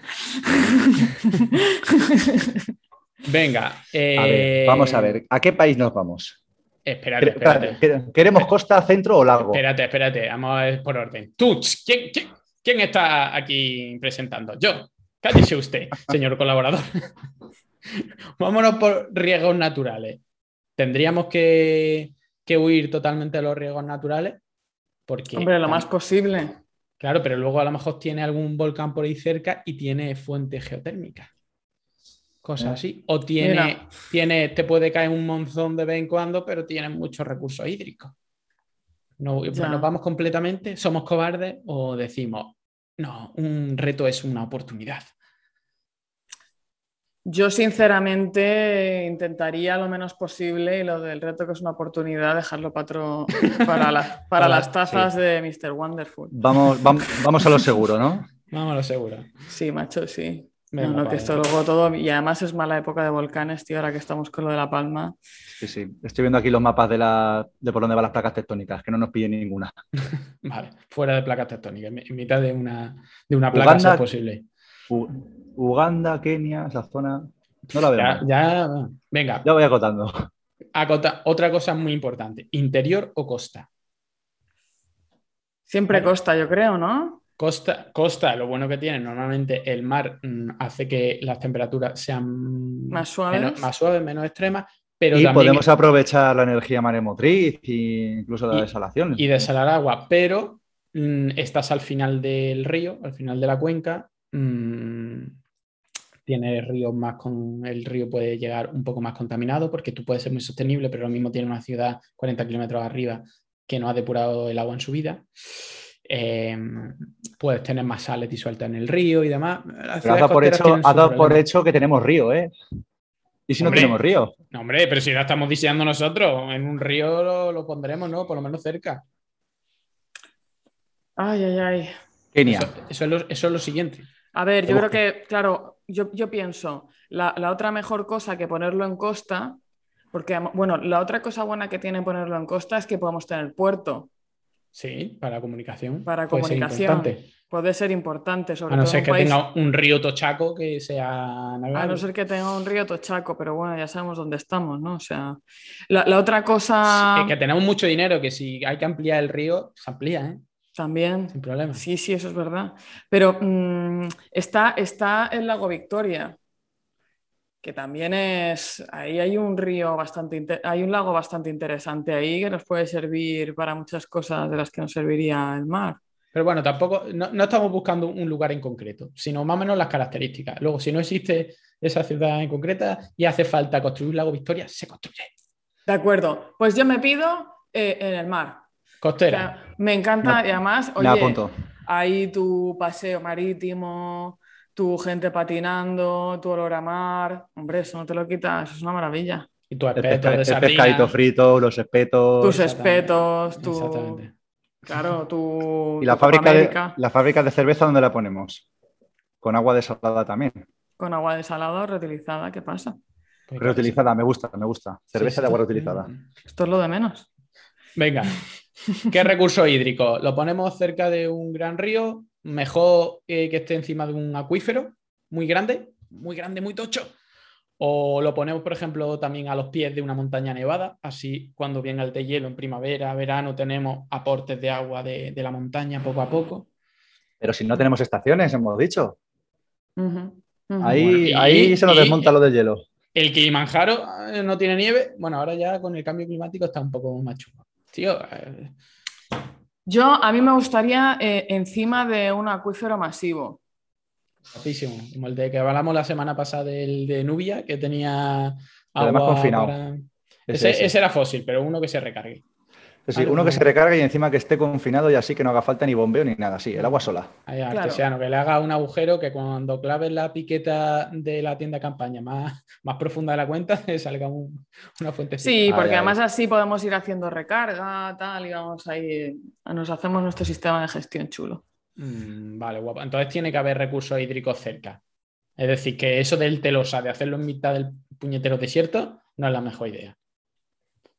Venga, A ver, eh, vamos a ver, ¿a qué país nos vamos? Espérate, espérate. espérate, ¿Queremos costa, centro o lago? Espérate, espérate, vamos a ver por orden. Tú, ch, ¿quién, quién, quién está aquí presentando? Yo. Cállese usted, señor colaborador. Vámonos por riesgos naturales. ¿Tendríamos que, que huir totalmente de los riesgos naturales? Porque, Hombre, lo más posible. Claro, pero luego a lo mejor tiene algún volcán por ahí cerca y tiene fuentes geotérmicas. Cosas así. O tiene, Mira. tiene, te puede caer un monzón de vez en cuando, pero tiene muchos recursos hídricos. No, pues. ¿Nos vamos completamente? ¿Somos cobardes? ¿O decimos, no, un reto es una oportunidad? Yo sinceramente intentaría lo menos posible y lo del reto que es una oportunidad dejarlo para, otro- para, las- para Para- las tazas de Mr. Wonderful. Vamos, vamos, vamos a lo seguro, ¿no? Vamos a lo seguro. Sí, macho, sí. Venga, no, no, que esto luego todo. Y además es mala época de volcanes, tío, ahora que estamos con lo de La Palma. Sí, sí. Estoy viendo aquí los mapas de, la, de por dónde van las placas tectónicas, que no nos pille ninguna. Vale, fuera de placas tectónicas, en en mitad de una, de una placa, Uganda- si es posible. U- Uganda, Kenia, esa zona. No la veo. Ya, venga, Ya voy acotando. Acota- otra cosa muy importante, interior o costa. Siempre Vale. costa, yo creo, ¿no? Costa, costa, lo bueno que tiene, normalmente el mar mm, hace que las temperaturas sean Más suaves. menos, más suaves, menos extremas, pero y también podemos aprovechar la energía maremotriz e incluso la Y- desalación. y desalar agua, pero mm, estás al final del río, al final de la cuenca, mm, tiene ríos más con el río puede llegar un poco más contaminado porque tú puedes ser muy sostenible, pero lo mismo tiene una ciudad 40 kilómetros arriba que no ha depurado el agua en su vida. Eh, puedes tener más sales disueltas en el río y demás. Las Pero has dado, por hecho, has dado por hecho que tenemos río, ¿eh? ¿Y si no tenemos río? No, hombre, pero si ya estamos diseñando nosotros, en un río lo, lo pondremos, ¿no? Por lo menos cerca. Ay, ay, ay. Kenia. Eso, eso es lo, eso es lo siguiente. A ver, yo creo que, claro, yo, yo pienso, la, la otra mejor cosa que ponerlo en costa, porque, bueno, la otra cosa buena que tiene ponerlo en costa es que podemos tener puerto. Sí, para comunicación. Para puede comunicación. Puede ser importante, sobre A no todo ser que país- tenga un río tochaco que sea A navegable. no ser que tenga un río tochaco, pero bueno, ya sabemos dónde estamos, ¿no? O sea, la, la otra cosa Es que tenemos mucho dinero, que si hay que ampliar el río, se amplía, ¿eh? También, Sin problema. sí, sí, eso es verdad. Pero mm, está, está el lago Victoria, que también es, ahí hay un río bastante, hay un lago bastante interesante ahí que nos puede servir para muchas cosas de las que nos serviría el mar. Pero bueno, tampoco, no, no estamos buscando un lugar en concreto, sino más o menos las características. Luego, si no existe esa ciudad en concreta y hace falta construir un lago Victoria, se construye. De acuerdo, pues yo me pido eh, en el mar. O Costera. sea, me encanta y además, oye, apunto. Ahí tu paseo marítimo, tu gente patinando, tu olor a mar. Hombre, eso no te lo quitas, eso es una maravilla. y tu El, aspecto pesca- de el pescadito frito, los espetos. Tus espetos, tu. Exactamente. Claro, tu. y la tu fábrica, de, la fábrica de cerveza, ¿dónde la ponemos? Con agua desalada también. Con agua desalada o reutilizada, ¿qué pasa? Reutilizada, me gusta, me gusta. Cerveza Sí, de agua reutilizada. Esto es lo de menos. Venga, ¿qué recurso hídrico? ¿Lo ponemos cerca de un gran río? ¿Mejor eh, que esté encima de un acuífero muy grande? Muy grande, muy tocho. O lo ponemos, por ejemplo, también a los pies de una montaña nevada. Así, cuando venga el de hielo en primavera, verano, tenemos aportes de agua de, de la montaña poco a poco. Pero si no tenemos estaciones, hemos dicho. Ahí, Bueno, y- ahí se nos y- desmonta lo del hielo. El Kilimanjaro eh, no tiene nieve. Bueno, ahora ya con el cambio climático está un poco más chungo. Tío, eh, Yo, a mí me gustaría eh, encima de un acuífero masivo. Guapísimo. Como el de que hablamos la semana pasada del de Nubia, que tenía Además agua confinado. para- Ese, Ese, ese. ese era fósil, pero uno que se recargue. Sí, Vale, uno que se recargue y encima que esté confinado y así que no haga falta ni bombeo ni nada. Sí, el agua sola. Ahí, Claro. artesiano, que le haga un agujero que cuando claves la piqueta de la tienda de campaña más, más profunda de la cuenta, salga un- una fuente. Sí, porque ay. además así podemos ir haciendo recarga, tal, y vamos ahí, nos hacemos nuestro sistema de gestión chulo. Mm, vale, guapo. Entonces tiene que haber recursos hídricos cerca. Es decir, que eso del telosa, de hacerlo en mitad del puñetero desierto, no es la mejor idea.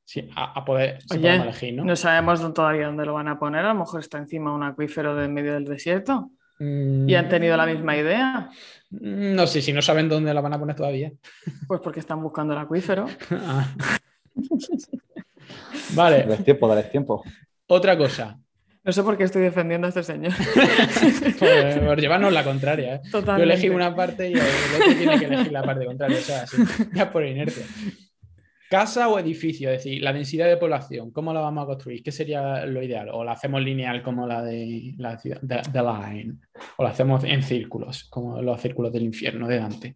Sí, a, a poder si Oye, podemos elegir, ¿no? no sabemos todavía dónde lo van a poner. A lo mejor está encima de un acuífero de en medio del desierto. Y han tenido la misma idea. Mm, No sé si no saben dónde la van a poner todavía. Pues porque están buscando el acuífero. Ah. vale, Dales tiempo, dales tiempo. otra cosa. No sé por qué estoy defendiendo a este señor. Por, por llevarnos la contraria. ¿eh? Yo elegí una parte y el otro tiene que elegir la parte contraria. O sea, así, ya por inercia. ¿Casa o edificio? Es decir, la densidad de población, ¿cómo la vamos a construir? ¿Qué sería lo ideal? ¿O la hacemos lineal como la de la ciudad de, de Line? ¿O la hacemos en círculos, como los círculos del infierno de Dante?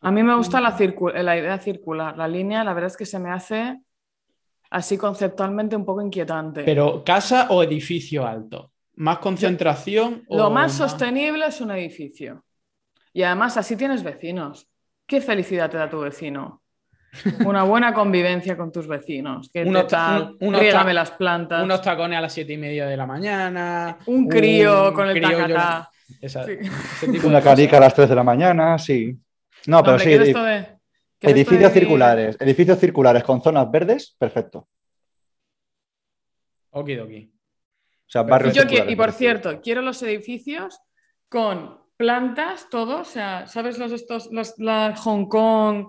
A mí me gusta la, idea circular. La línea, la verdad es que se me hace así conceptualmente un poco inquietante. Pero, ¿casa o edificio alto? ¿Más concentración? Lo o más sostenible es un edificio. Y además así tienes vecinos. ¿Qué felicidad te da tu vecino? Una buena convivencia con tus vecinos. ¿Qué Unos te tal? ta- un- unos las plantas. Unos tacones a las siete y media de la mañana. Un crío un con el crío tacatá. Esa- Sí. ese tipo de Una canica a las 3 de la mañana, sí. No, No, pero sí, ¿qué es edi- esto de- qué es esto edificios de- circulares. Edificios circulares con zonas verdes, perfecto. Okidoki. O sea, barrios Yo y por cierto, quiero los edificios con plantas, todo, o sea, ¿sabes los estos, los, la Hong Kong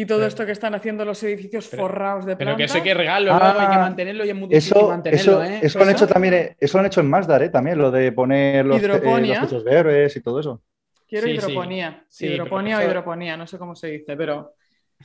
y todo Pero- esto que están haciendo los edificios pero- forrados de Pero que eso hay que regalo, Ah, luego hay que mantenerlo y es muy difícil Eso, mantenerlo, eso, ¿eh? eso lo han hecho también, eh, eso lo han hecho en Mazda, ¿eh? También, lo de poner los, eh, los techos verdes y todo eso. Quiero Sí, sí. hidroponía. Sí, hidroponía o eso- hidroponía, no sé cómo se dice, pero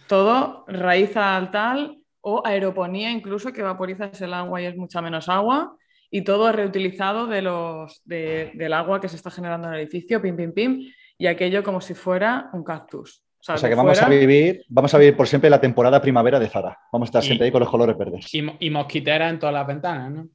todo raíz al tal o aeroponía incluso que vaporizas el agua y es mucha menos agua y todo reutilizado de los, de- del agua que se está generando en el edificio, pim, pim, pim, y aquello como si fuera un cactus. O sea que vamos a vivir, vamos a vivir por siempre la temporada primavera de Zara. Vamos a estar Y- siempre ahí con los colores verdes. Y, y mosquitera en todas las ventanas, ¿no?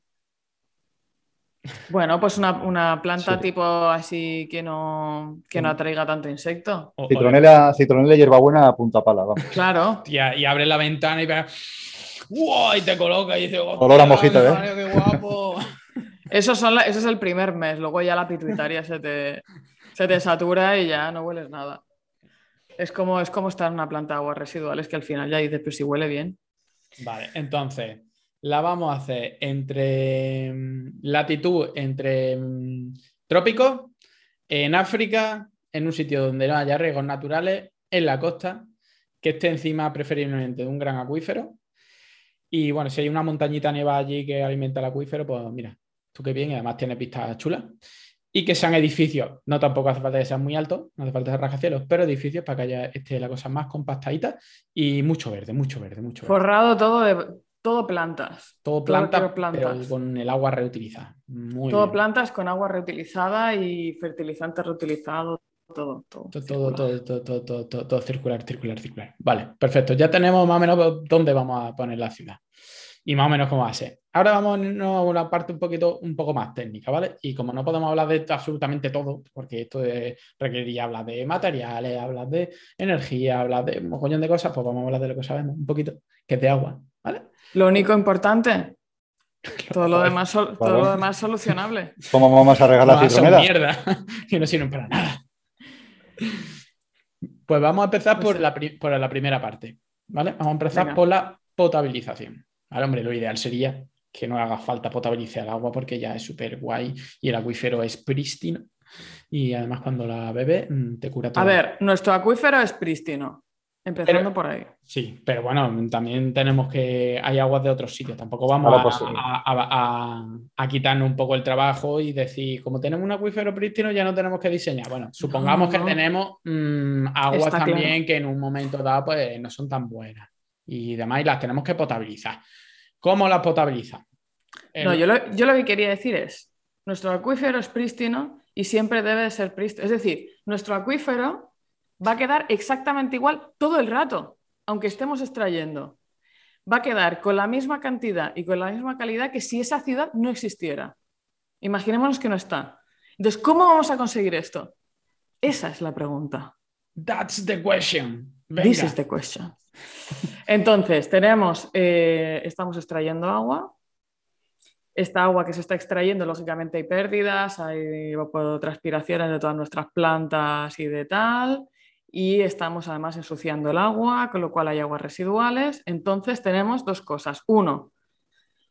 Bueno, pues una, una planta Sí. tipo así que no, que no atraiga tanto insecto. O- Citronela, citronela y hierbabuena a punta pala, vamos. Claro. Tía, y abre la ventana y ves. ¡Wow! Y te coloca y dices. Olor a mojito, ¿eh? Mario, ¡Qué guapo! Eso, son la- eso es el primer mes, luego ya la pituitaria se te, se te satura y ya no hueles nada. Es como, es como estar en una planta de aguas residuales que al final ya dices, pero si huele bien. Vale, entonces, la vamos a hacer entre mm, latitud, entre mm, trópicos, en África, en un sitio donde no haya riesgos naturales, en la costa, que esté encima preferiblemente de un gran acuífero. Y bueno, si hay una montañita nevada allí que alimenta el acuífero, pues mira, tú qué bien, y además tiene pistas chulas. Y que sean edificios, no tampoco hace falta que sean muy altos, no hace falta ser rascacielos, pero edificios para que haya esté la cosa más compactadita y mucho verde, mucho verde, mucho verde. Forrado todo de todo plantas. Todo planta, plantas. pero con el agua reutilizada. Muy todo bien. plantas con agua reutilizada y fertilizante reutilizado. Todo, todo. Todo, todo, circular. todo, todo, todo, todo, todo, todo circular, circular, circular. Vale, perfecto. Ya tenemos más o menos dónde vamos a poner la ciudad. Y más o menos cómo va a ser. Ahora vamos a una parte un poquito, un poco más técnica, ¿vale? Y como no podemos hablar de absolutamente todo, porque esto es- requeriría hablar de materiales, hablar de energía, hablar de un mogollón de cosas, pues vamos a hablar de lo que sabemos un poquito, que es de agua, ¿vale? Lo único importante, todo lo demás, todo lo demás solucionable. ¿Cómo vamos a regar la No, son citronela? mierda, que no sirven para nada. Pues vamos a empezar No por, la, por la primera parte, ¿vale? Vamos a empezar Venga. por la potabilización. Vale, hombre, lo ideal sería que no haga falta potabilizar el agua porque ya es súper guay y el acuífero es prístino y además cuando la bebes mm, te cura todo. A ver, nuestro acuífero es prístino. Empezando Pero- por ahí. Sí, pero bueno, también tenemos que. Hay aguas de otros sitios. Tampoco vamos a, sí. a- a- a- a quitarnos un poco el trabajo y decir, como tenemos un acuífero prístino, ya no tenemos que diseñar. Bueno, supongamos no. que tenemos mm, aguas Está también claro. que en un momento dado pues, no son tan buenas y demás, y las tenemos que potabilizar. ¿Cómo las potabilizamos? El- No, yo lo, yo lo que quería decir es, nuestro acuífero es prístino y siempre debe de ser prístino. Es decir, nuestro acuífero va a quedar exactamente igual todo el rato, aunque estemos extrayendo. Va a quedar con la misma cantidad y con la misma calidad que si esa ciudad no existiera. Imaginémonos que no está. Entonces, ¿cómo vamos a conseguir esto? Esa es la pregunta. That's the question. This is the question. Entonces, tenemos, eh, estamos extrayendo agua. Esta agua que se está extrayendo, lógicamente hay pérdidas, hay transpiraciones de todas nuestras plantas y de tal. y estamos además ensuciando el agua, con lo cual hay aguas residuales. Entonces tenemos dos cosas. Uno,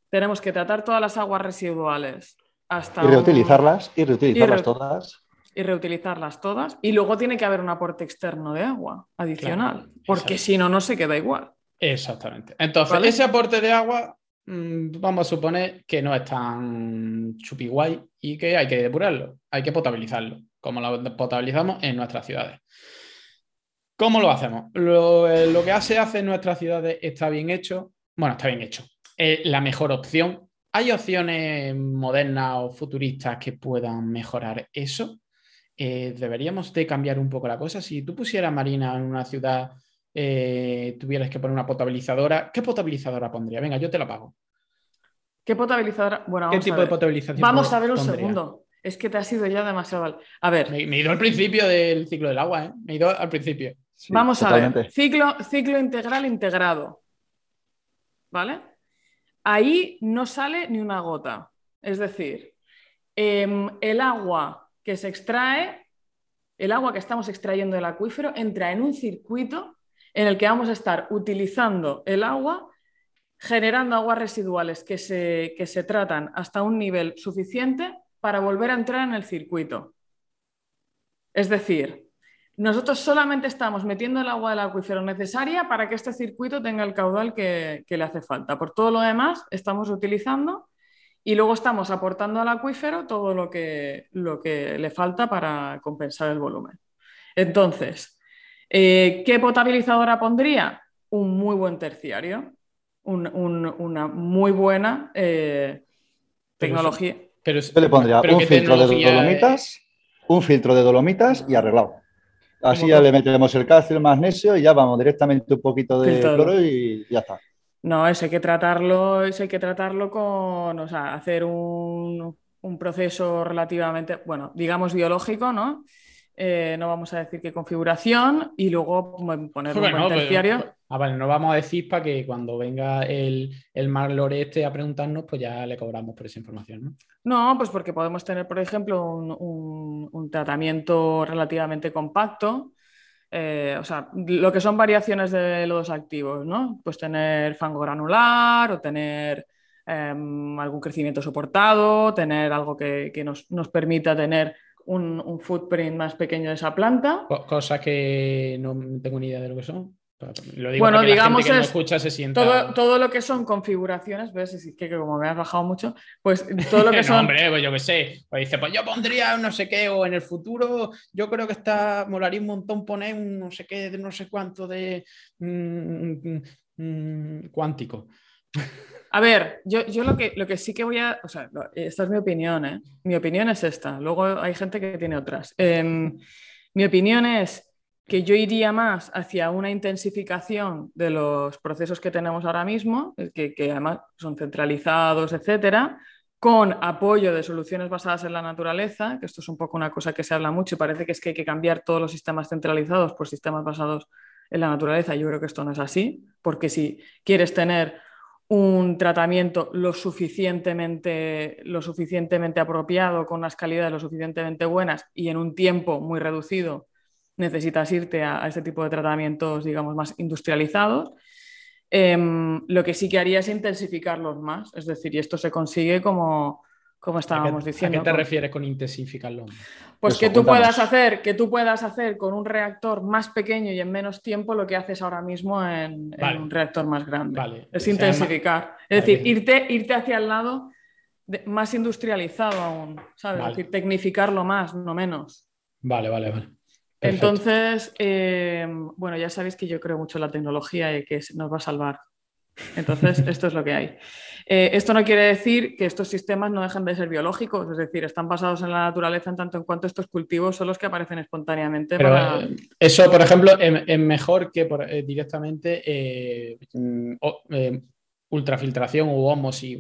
tenemos que tratar todas las aguas residuales hasta... Y reutilizarlas, y reutilizarlas todas. Y reutilizarlas todas. Y luego tiene que haber un aporte externo de agua adicional, porque si no, no se queda igual. Exactamente. Entonces, ese aporte de agua, mm, vamos a suponer que no es tan chupiguay y que hay que depurarlo, hay que potabilizarlo, como lo potabilizamos en nuestras ciudades. ¿Cómo lo hacemos? Lo, eh, que se hace en nuestras ciudades está bien hecho. Bueno, está bien hecho. Es la mejor opción. ¿Hay opciones modernas o futuristas que puedan mejorar eso? Eh, deberíamos de cambiar un poco la cosa. Si tú pusieras Marina en una ciudad, eh, tuvieras que poner una potabilizadora, ¿qué potabilizadora pondría? Venga, yo te la pago. ¿Qué potabilizadora? Bueno, ¿Qué tipo de potabilización? Vamos a ver un segundo. Es que te ha sido ya demasiado. A ver. Me, he ido al principio del ciclo del agua, ¿eh? Me he ido al principio. Vamos a ver. Ciclo, ciclo integral integrado. ¿Vale? Ahí no sale ni una gota. Es decir, em, el agua que se extrae, el agua que estamos extrayendo del acuífero, entra en un circuito en el que vamos a estar utilizando el agua, generando aguas residuales que se, que se tratan hasta un nivel suficiente para volver a entrar en el circuito. Es decir, nosotros solamente estamos metiendo el agua del acuífero necesaria para que este circuito tenga el caudal que, le hace falta. Por todo lo demás, estamos utilizando y luego estamos aportando al acuífero todo lo que, lo que le falta para compensar el volumen. Entonces, eh, ¿qué potabilizadora pondría? Un muy buen terciario, una muy buena eh, tecnología. Pero, le pondría un filtro de dolomitas, un filtro de dolomitas y arreglado. Así ya le metemos el calcio, el magnesio y ya vamos directamente un poquito de cloro y ya está. No, eso hay que tratarlo, eso hay que tratarlo con, o sea, hacer un, un proceso relativamente, bueno, digamos biológico, ¿no? Eh, no vamos a decir qué configuración y luego poner un buen terciario. Pues, ah, vale, no vamos a decir para que cuando venga el, el Marlore este a preguntarnos, pues ya le cobramos por esa información, ¿no? No, pues porque podemos tener, por ejemplo, un, tratamiento relativamente compacto. Eh, o sea, lo que son variaciones de los activos, ¿no? Pues tener fango granular o tener em, algún crecimiento soportado, tener algo que, nos, nos permita tener un, footprint más pequeño de esa planta. Cosas que no tengo ni idea de lo que son. Lo digo bueno, digamos que escucha se sienta... todo, todo, lo que son configuraciones, ves, es que, como me has bajado mucho, pues todo lo que son. hombre, pues yo qué sé. Pues dice, pues yo pondría no sé qué, o en el futuro, yo creo que está, molaría un montón poner un no sé qué, de no sé cuánto de mm, mm, mm, cuántico. A ver, yo, lo, que, lo que sí que voy a. O sea, esta es mi opinión, ¿eh? Mi opinión es esta. Luego hay gente que tiene otras. Em, mi opinión es que yo iría más hacia una intensificación de los procesos que tenemos ahora mismo, que, que además son centralizados, etcétera, con apoyo de soluciones basadas en la naturaleza, que esto es un poco una cosa que se habla mucho y parece que es que hay que cambiar todos los sistemas centralizados por sistemas basados en la naturaleza. Yo creo que esto no es así, porque si quieres tener un tratamiento lo suficientemente, lo suficientemente apropiado, con unas calidades lo suficientemente buenas y en un tiempo muy reducido, necesitas irte a, este tipo de tratamientos, digamos, más industrializados. Em, lo que sí que haría es intensificarlos más, es decir, y esto se consigue como, como estábamos diciendo. ¿A qué te refieres con intensificarlo? Pues que tú puedas hacer, que tú puedas hacer con un reactor más pequeño y en menos tiempo lo que haces ahora mismo en, un reactor más grande. Es intensificar. Es decir, irte, irte hacia el lado más industrializado aún, ¿sabes? Es decir, tecnificarlo más, no menos. Vale, vale, vale. Entonces, eh, bueno, ya sabéis que yo creo mucho en la tecnología y que nos va a salvar. Entonces, esto es lo que hay. Eh, esto no quiere decir que estos sistemas no dejen de ser biológicos, es decir, están basados en la naturaleza en tanto en cuanto estos cultivos son los que aparecen espontáneamente. Eh, eso, por ejemplo, es, mejor que eh, directamente mm, ultrafiltración u osmosis.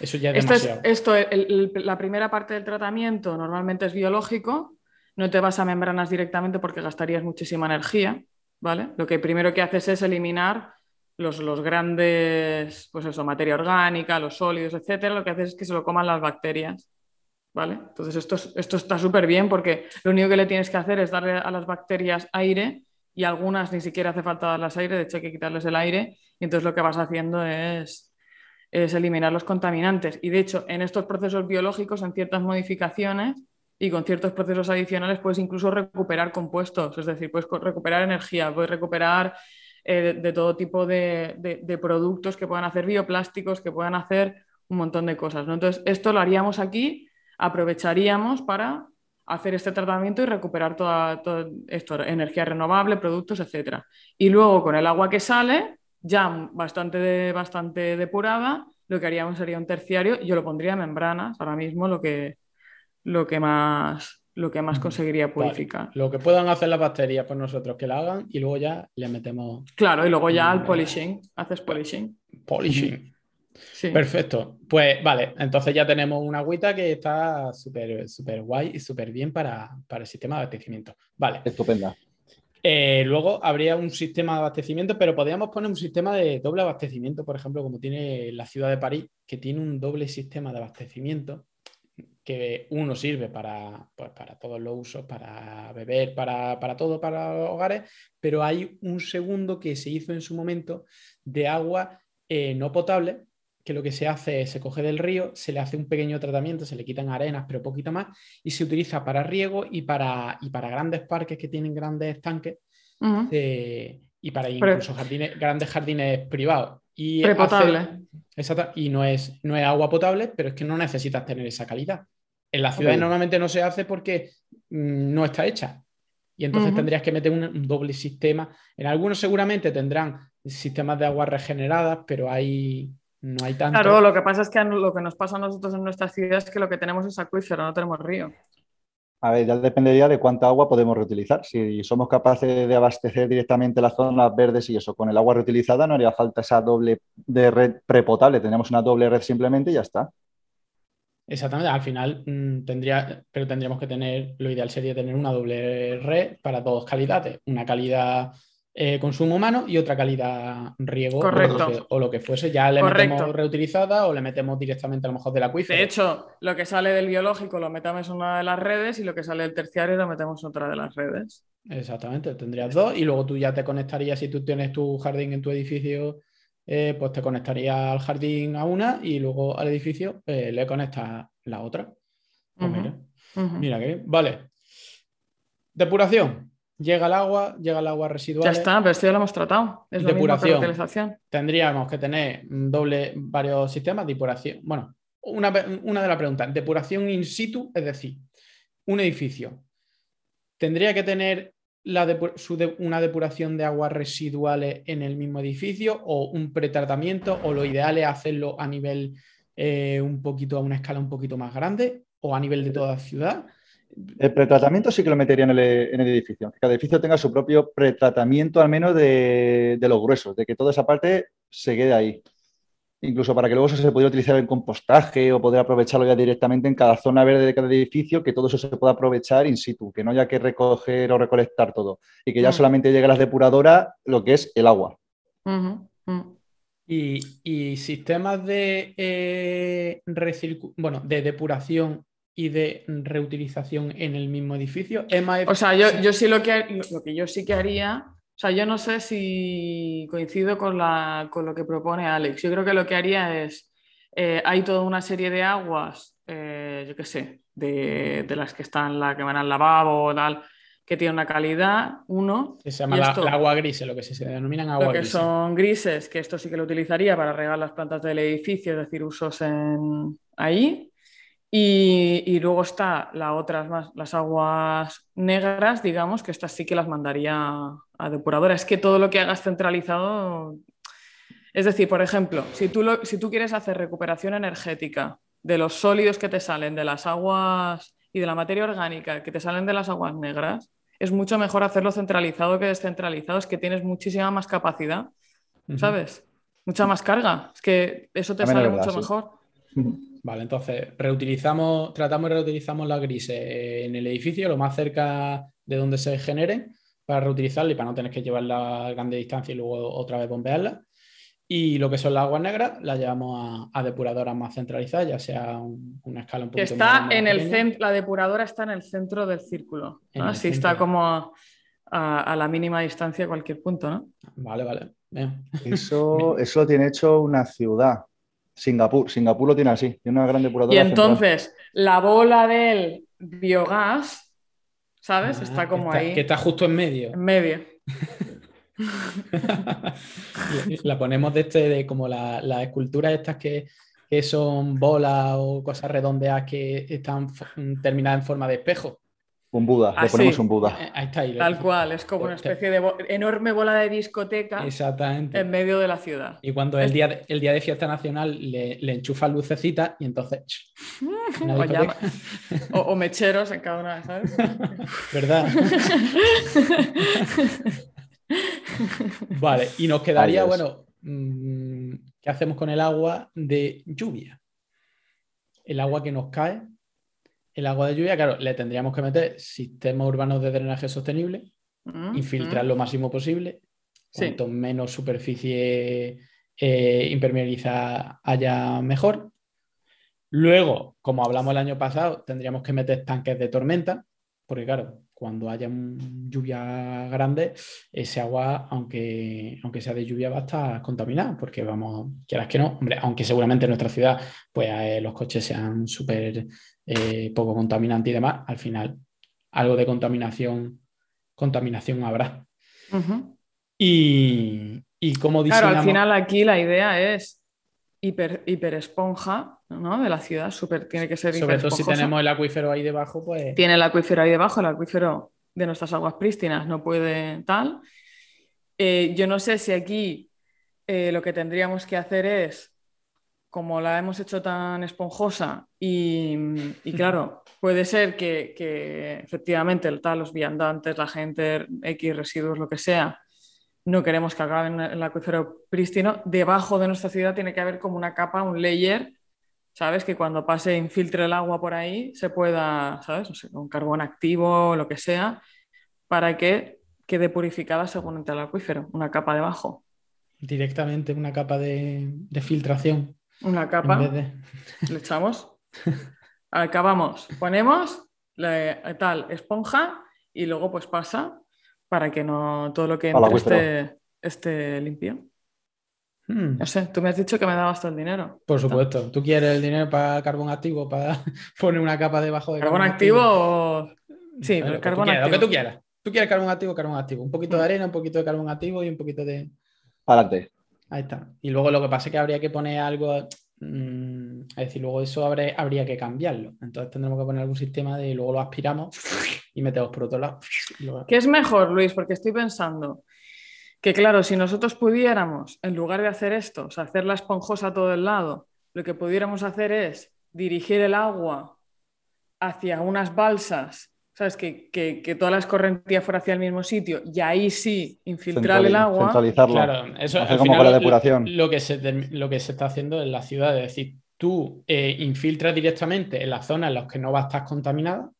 Eso ya es demasiado. Esto, la primera parte del tratamiento normalmente es biológico, no te vas a membranas directamente porque gastarías muchísima energía. ¿Vale? Lo que primero que haces es eliminar los, grandes, pues eso, materia orgánica, los sólidos, etcétera, lo que hace es que se lo coman las bacterias. ¿vale? Entonces esto, esto está súper bien porque lo único que le tienes que hacer es darle a las bacterias aire y algunas ni siquiera hace falta darles aire, de hecho hay que quitarles el aire y entonces lo que vas haciendo es, es eliminar los contaminantes. Y de hecho en estos procesos biológicos, en ciertas modificaciones y con ciertos procesos adicionales puedes incluso recuperar compuestos, es decir, puedes recuperar energía, puedes recuperar eh, de todo tipo de, de, productos que puedan hacer bioplásticos, que puedan hacer un montón de cosas. ¿no? Entonces, esto lo haríamos aquí, aprovecharíamos para hacer este tratamiento y recuperar toda, esto, energía renovable, productos, etc. Y luego con el agua que sale, ya bastante, bastante depurada, lo que haríamos sería un terciario, yo lo pondría en membranas, ahora mismo lo que, lo que más lo que más conseguiría purificar. Lo que puedan hacer las bacterias por nosotros, que la hagan y luego ya le metemos. Claro, y luego ya al polishing, haces polishing. Polishing. Perfecto. Pues vale, entonces ya tenemos una agüita que está súper súper guay y súper bien para, el sistema de abastecimiento. Vale. Estupenda. Eh, luego habría un sistema de abastecimiento, pero podríamos poner un sistema de doble abastecimiento, por ejemplo, como tiene la ciudad de París, que tiene un doble sistema de abastecimiento, que uno sirve para, pues, para todos los usos, para beber, para, para todo, para los hogares, pero hay un segundo que se hizo en su momento de agua eh, no potable, que lo que se hace es se coge del río, se le hace un pequeño tratamiento, se le quitan arenas, pero poquito más, y se utiliza para riego y para, y para grandes parques que tienen grandes tanques y para incluso jardines, grandes jardines privados. Y Prepotable. y no es, no es agua potable, pero es que no necesitas tener esa calidad. En las ciudades normalmente no se hace porque mm, no está hecha. Y entonces tendrías que meter un, doble sistema. En algunos seguramente tendrán sistemas de aguas regeneradas, pero hay, no hay tanto. Claro, lo que pasa es que lo que nos pasa a nosotros en nuestras ciudades es que lo que tenemos es acuífero, no tenemos río. A ver, ya dependería de cuánta agua podemos reutilizar. Si somos capaces de abastecer directamente las zonas verdes y eso con el agua reutilizada, no haría falta esa doble de red prepotable. Tenemos una doble red simplemente y ya está. Exactamente, al final mm, tendría, pero tendríamos que tener, lo ideal sería tener una doble red para dos calidades, una calidad eh, consumo humano y otra calidad riego O, lo que, fuese. Ya le metemos reutilizada o le metemos directamente a lo mejor del acuífero. De hecho, lo que sale del biológico lo metemos en una de las redes y lo que sale del terciario lo metemos en otra de las redes. Exactamente, tendrías dos y luego tú ya te conectarías si tú tienes tu jardín en tu edificio. Eh, pues te conectarías al jardín a una y luego al edificio eh, le conectas la otra. Pues mira, mira que Vale. Depuración. Llega el agua, llega el agua residual. Ya está, pero esto ya lo hemos tratado. Es depuración. Tendríamos que tener doble, varios sistemas de depuración. Bueno, una, de las preguntas, depuración in situ, es decir, un edificio. ¿Tendría que tener una depuración de aguas residuales en el mismo edificio o un pretratamiento o lo ideal es hacerlo a nivel eh, un poquito, a una escala un poquito más grande o a nivel de toda la ciudad? El pretratamiento sí que lo metería en el, edificio. Que cada edificio tenga su propio pretratamiento, al menos de, los gruesos, de que toda esa parte se quede ahí. Incluso para que luego eso se pudiera utilizar en compostaje o poder aprovecharlo ya directamente en cada zona verde de cada edificio, que todo eso se pueda aprovechar in situ, que no haya que recoger o recolectar todo. Y que ya mm. solamente llegue a las depuradoras lo que es el agua. Y, sistemas de, eh, bueno, de depuración y de reutilización en el mismo edificio. o sea, yo, sí lo que, lo que yo sí que haría, o sea, yo no sé si coincido con, la, con lo que propone Alex. Yo creo que lo que haría es, eh, hay toda una serie de aguas, eh, yo qué sé, de, las que están, la que van al lavabo o tal, que tiene una calidad, uno. se llama la, agua gris, lo que se, denominan agua lo que son grises, que esto sí que lo utilizaría para regar las plantas del edificio, es decir, usos en ahí. Y, luego está la otras más, las aguas negras, digamos, que estas sí que las mandaría a depuradora. Es que todo lo que hagas centralizado. Es decir, por ejemplo, si tú, si tú quieres hacer recuperación energética de los sólidos que te salen de las aguas y de la materia orgánica que te salen de las aguas negras, es mucho mejor hacerlo centralizado que descentralizado. Es que tienes muchísima más capacidad, ¿sabes? Mucha más carga. Es que eso te sale mucho mejor. Vale, entonces reutilizamos, tratamos y reutilizamos las grises en el edificio, lo más cerca de donde se generen, para reutilizarla y para no tener que llevarla a grande distancia y luego otra vez bombearla. Y lo que son las aguas negras las llevamos a, depuradoras más centralizadas, ya sea una escala un poco Está en el centro, la depuradora está en el centro del círculo. Así está como a, la mínima distancia a cualquier punto, ¿no? Vale, vale. Eso, eso lo tiene hecho una ciudad. Singapur. Singapur lo tiene así, tiene una gran depuradora. Y entonces, la bola del biogás, ¿sabes? Ah, está como ahí. Que está justo en medio. En medio. la ponemos de este, de como las la esculturas estas que, que, son bolas o cosas redondeadas que están terminadas en forma de espejo. Un Buda, le ah, ponemos un Buda. Eh, ahí está. Ahí, Tal cual, es como una especie de enorme bola de discoteca Exactamente. en medio de la ciudad. Y cuando es el día de, el día de fiesta nacional le, le enchufan lucecitas y entonces. o, o, mecheros en cada una, ¿sabes? ¿Verdad? vale, y nos quedaría, bueno, mm, ¿qué hacemos con el agua de lluvia? El agua que nos cae el agua de lluvia, claro, le tendríamos que meter sistemas urbanos de drenaje sostenible, mm, infiltrar mm. lo máximo posible, cuanto menos superficie eh, impermeabilizada haya mejor. Luego, como hablamos el año pasado, tendríamos que meter tanques de tormenta, porque claro, cuando haya lluvia grande, ese agua, aunque, aunque sea de lluvia, va a estar contaminada, porque vamos, quieras que no, hombre, aunque seguramente en nuestra ciudad pues, eh, los coches sean súper eh, poco contaminantes y demás, al final algo de contaminación, contaminación habrá. y, y como Claro, al final aquí la idea es hiper, hiper esponja ¿no? de la ciudad, super, tiene que ser Sobre todo si tenemos el acuífero ahí debajo, pues... Tiene el acuífero ahí debajo, el acuífero de nuestras aguas prístinas no puede tal. Eh, yo no sé si aquí eh, lo que tendríamos que hacer es, como la hemos hecho tan esponjosa, y, claro, puede ser que, que, efectivamente el tal, los viandantes, la gente, X residuos, lo que sea, no queremos que acaben en el acuífero prístino. Debajo de nuestra ciudad tiene que haber como una capa, un layer, ¿sabes? Que cuando pase, infiltre el agua por ahí, se pueda, ¿sabes? No sé, con carbón activo o lo que sea, para que quede purificada según entra el acuífero, una capa debajo. Directamente una capa de, filtración. Una capa. Le echamos. Acabamos. Ponemos tal esponja y luego pues pasa para que no todo lo que entre esté, limpio. Hmm. No sé, tú me has dicho que me dabas todo el dinero. Por supuesto. ¿Tú quieres el dinero para carbón activo, para poner una capa debajo de carbón, activo? Sí, pero carbón activo. Lo que tú quieras. Tú quieres carbón activo, carbón activo. Un poquito de hmm. arena, un poquito de carbón activo y un poquito de. Adelante. Ahí está. Y luego lo que pasa es que habría que poner algo. Mm, es decir, luego eso habría que cambiarlo. Entonces tendremos que poner algún sistema de luego lo aspiramos y metemos por otro lado. ¿Qué es mejor, Luis? Porque estoy pensando que, claro, si nosotros pudiéramos, en lugar de hacer esto, hacer la esponjosa a todo el lado, lo que pudiéramos hacer es dirigir el agua hacia unas balsas, ¿sabes? Que, que, toda la escorrentía fuera hacia el mismo sitio y ahí sí infiltrar el agua. Centralizarlo. Claro, eso es como con la depuración. Lo, que se, lo que se está haciendo en la ciudad, es decir, tú eh, infiltras directamente en las zonas en las que no va a estar contaminada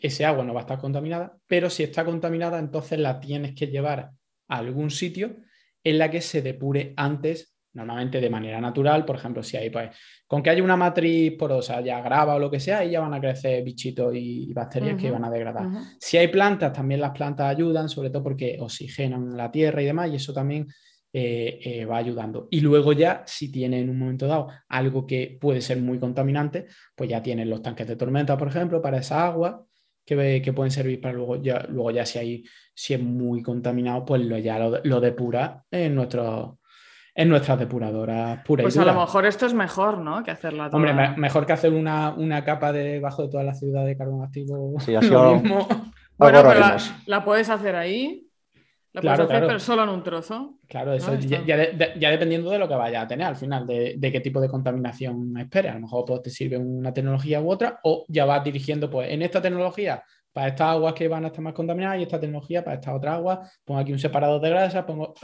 ese agua no va a estar contaminada, pero si está contaminada, entonces la tienes que llevar a algún sitio en la que se depure antes, normalmente de manera natural, por ejemplo, si hay, pues, con que haya una matriz porosa, ya grava o lo que sea, ahí ya van a crecer bichitos y bacterias que van a degradar. Si hay plantas, también las plantas ayudan, sobre todo porque oxigenan la tierra y demás, y eso también eh, eh, va ayudando. Y luego ya, si tiene en un momento dado algo que puede ser muy contaminante, pues ya tienen los tanques de tormenta, por ejemplo, para esa agua, que, pueden servir para luego ya, luego ya si, hay, si es muy contaminado, pues lo, ya lo, depura en, nuestro, en nuestras depuradoras puras. Pues a lo mejor esto es mejor, ¿no? Que hacerla Hombre, mejor que hacer una, capa debajo de toda la ciudad de carbón activo. Sí, así lo mismo. Bueno, pero la, puedes hacer ahí lo claro, puedes hacer, pero solo en un trozo. Claro, eso ya, dependiendo de lo que vaya a tener al final, de, qué tipo de contaminación espere. A lo mejor pues, te sirve una tecnología u otra, o ya vas dirigiendo, pues, en esta tecnología para estas aguas que van a estar más contaminadas y esta tecnología para estas otras aguas. Pongo aquí un separador de grasa, pongo.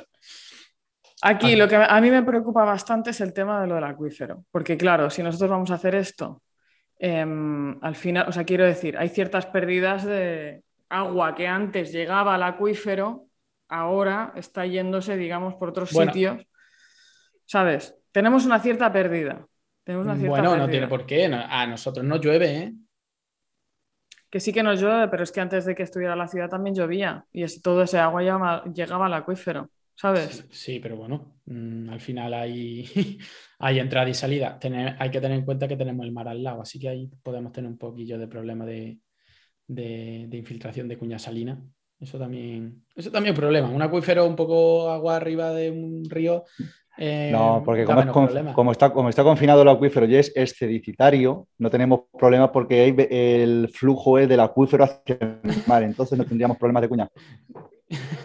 Aquí lo que a mí me preocupa bastante es el tema de lo del acuífero, porque claro, si nosotros vamos a hacer esto, em, al final, o sea, quiero decir, hay ciertas pérdidas de agua que antes llegaba al acuífero ahora está yéndose, digamos, por otros sitios. ¿sabes? Tenemos una cierta pérdida. bueno, no tiene por qué. A nosotros no llueve, ¿eh? Que sí que nos llueve, pero es que antes de que estuviera la ciudad también llovía y todo ese agua llegaba, al acuífero, ¿sabes? Sí, pero bueno, mm, al final hay, hay entrada y salida. hay que tener en cuenta que tenemos el mar al lado, así que ahí podemos tener un poquillo de problema de, de, infiltración de cuña salina. Eso también, eso también es un problema. Un acuífero un poco agua arriba de un río. Eh, no, porque como, está, como está confinado el acuífero y es excedicitario, no tenemos problemas porque el flujo es del acuífero hacia el mar, entonces no tendríamos problemas de cuña.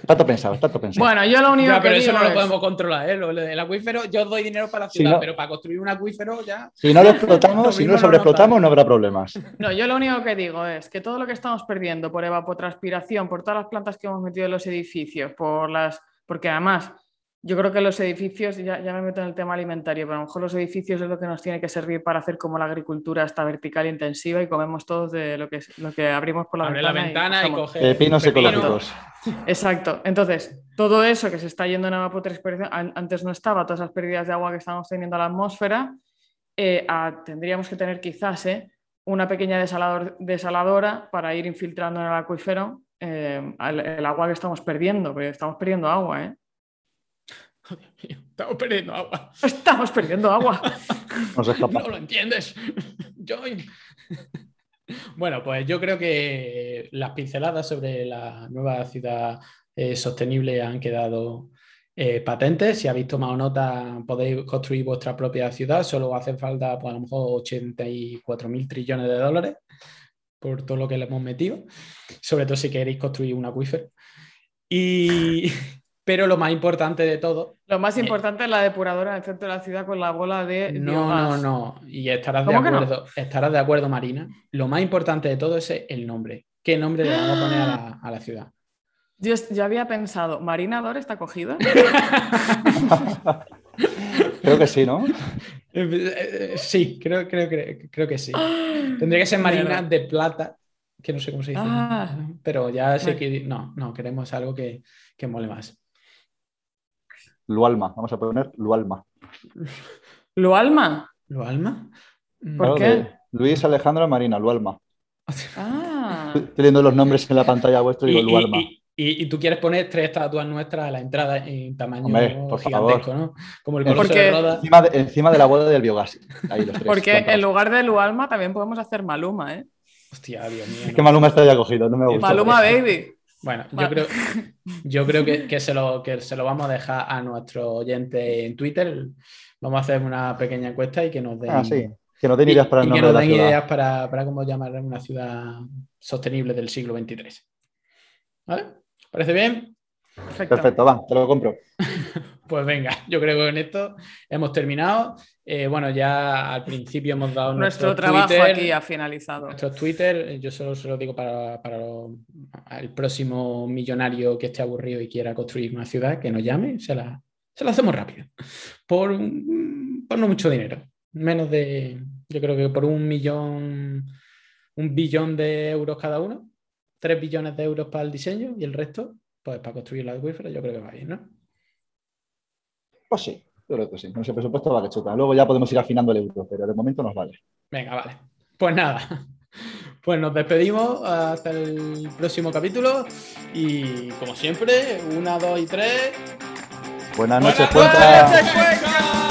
Tanto pensado, tanto pensado. Bueno, yo lo único no, pero eso no lo podemos controlar, ¿eh? el acuífero, yo doy dinero para la ciudad, pero para construir un acuífero ya. Si no lo explotamos, si no lo sobreexplotamos, no habrá problemas. No, yo lo único que digo es que todo lo que estamos perdiendo por evapotranspiración, por todas las plantas que hemos metido en los edificios, por las. Porque además yo creo que los edificios, ya, ya, me meto en el tema alimentario, pero a lo mejor los edificios es lo que nos tiene que servir para hacer como la agricultura esta vertical intensiva y comemos todos de lo que, lo que abrimos por la Abre ventana. la ventana y, coge pepinos ecológicos. Exacto. Entonces, todo eso que se está yendo en evapotranspiración, antes no estaba, todas esas pérdidas de agua que estamos teniendo a la atmósfera, eh, tendríamos que tener quizás eh, una pequeña desaladora para ir infiltrando en el acuífero eh, el, el, agua que estamos perdiendo, porque estamos perdiendo agua, estamos perdiendo agua. Estamos perdiendo agua. no lo entiendes. Bueno, pues yo creo que las pinceladas sobre la nueva ciudad eh, sostenible han quedado eh, patentes. Si habéis tomado nota, podéis construir vuestra propia ciudad. Solo hace falta, pues, a lo mejor, 84 mil trillones de dólares por todo lo que le hemos metido. Sobre todo si queréis construir un acuífero. Y, pero lo más importante de todo. Lo más eh, importante es la depuradora en el centro de la ciudad con la bola de. No, no, no. Y estarás de acuerdo, estarás de acuerdo, Marina. Lo más importante de todo es el nombre. ¿Qué nombre le vamos a poner a la, ciudad? Yo, ya había pensado, ¿Marina Dor está cogida? creo que sí, ¿no? Eh, sí, creo, creo, creo, que sí. Tendría que ser Marina de Plata, que no sé cómo se dice. Ah. pero ya sé que. No, no, queremos algo que, que mole más. Lualma, vamos a poner Lualma. ¿Lualma? ¿Lualma? ¿Por qué? Luis Alejandro Marina, Lualma. Ah. Estoy leyendo los nombres en la pantalla vuestra y digo Lualma. Y, tú quieres poner tres estatuas nuestras a la entrada en tamaño gigantesco, ¿no? Como el coloso de Roda. Encima de, encima de, la boda del biogás. Porque en lugar de Lualma también podemos hacer Maluma, ¿eh? Hostia, Dios mío. Es que Maluma está ya cogido, no me gusta. Maluma Baby. Bueno, yo creo, yo creo que, se lo, que se lo vamos a dejar a nuestro oyente en Twitter. Vamos a hacer una pequeña encuesta y que nos den, ah, que nos den ideas para el ideas para, para, cómo llamar una ciudad sostenible del siglo XXIII. ¿Vale? ¿Parece bien? Perfecto, va, te lo compro. pues venga, yo creo que con esto hemos terminado. Eh, bueno, ya al principio hemos dado nuestro, trabajo aquí ha finalizado. Nuestro Twitter, yo solo se lo digo para, el próximo millonario que esté aburrido y quiera construir una ciudad, que nos llame, se la, se la hacemos rápido. Por, por no mucho dinero, menos de, yo creo que por un millón, un billón de euros cada uno, tres billones de euros para el diseño y el resto, pues para construir la acuífera, yo creo que va bien, ¿no? Pues sí. Yo creo que sí. Con ese presupuesto vale chuta. Luego ya podemos ir afinando el euro, pero de momento nos vale. Venga, vale. Pues nada. Pues nos despedimos hasta el próximo capítulo. Y como siempre, una, dos y tres. Buenas noches, Buenas noches,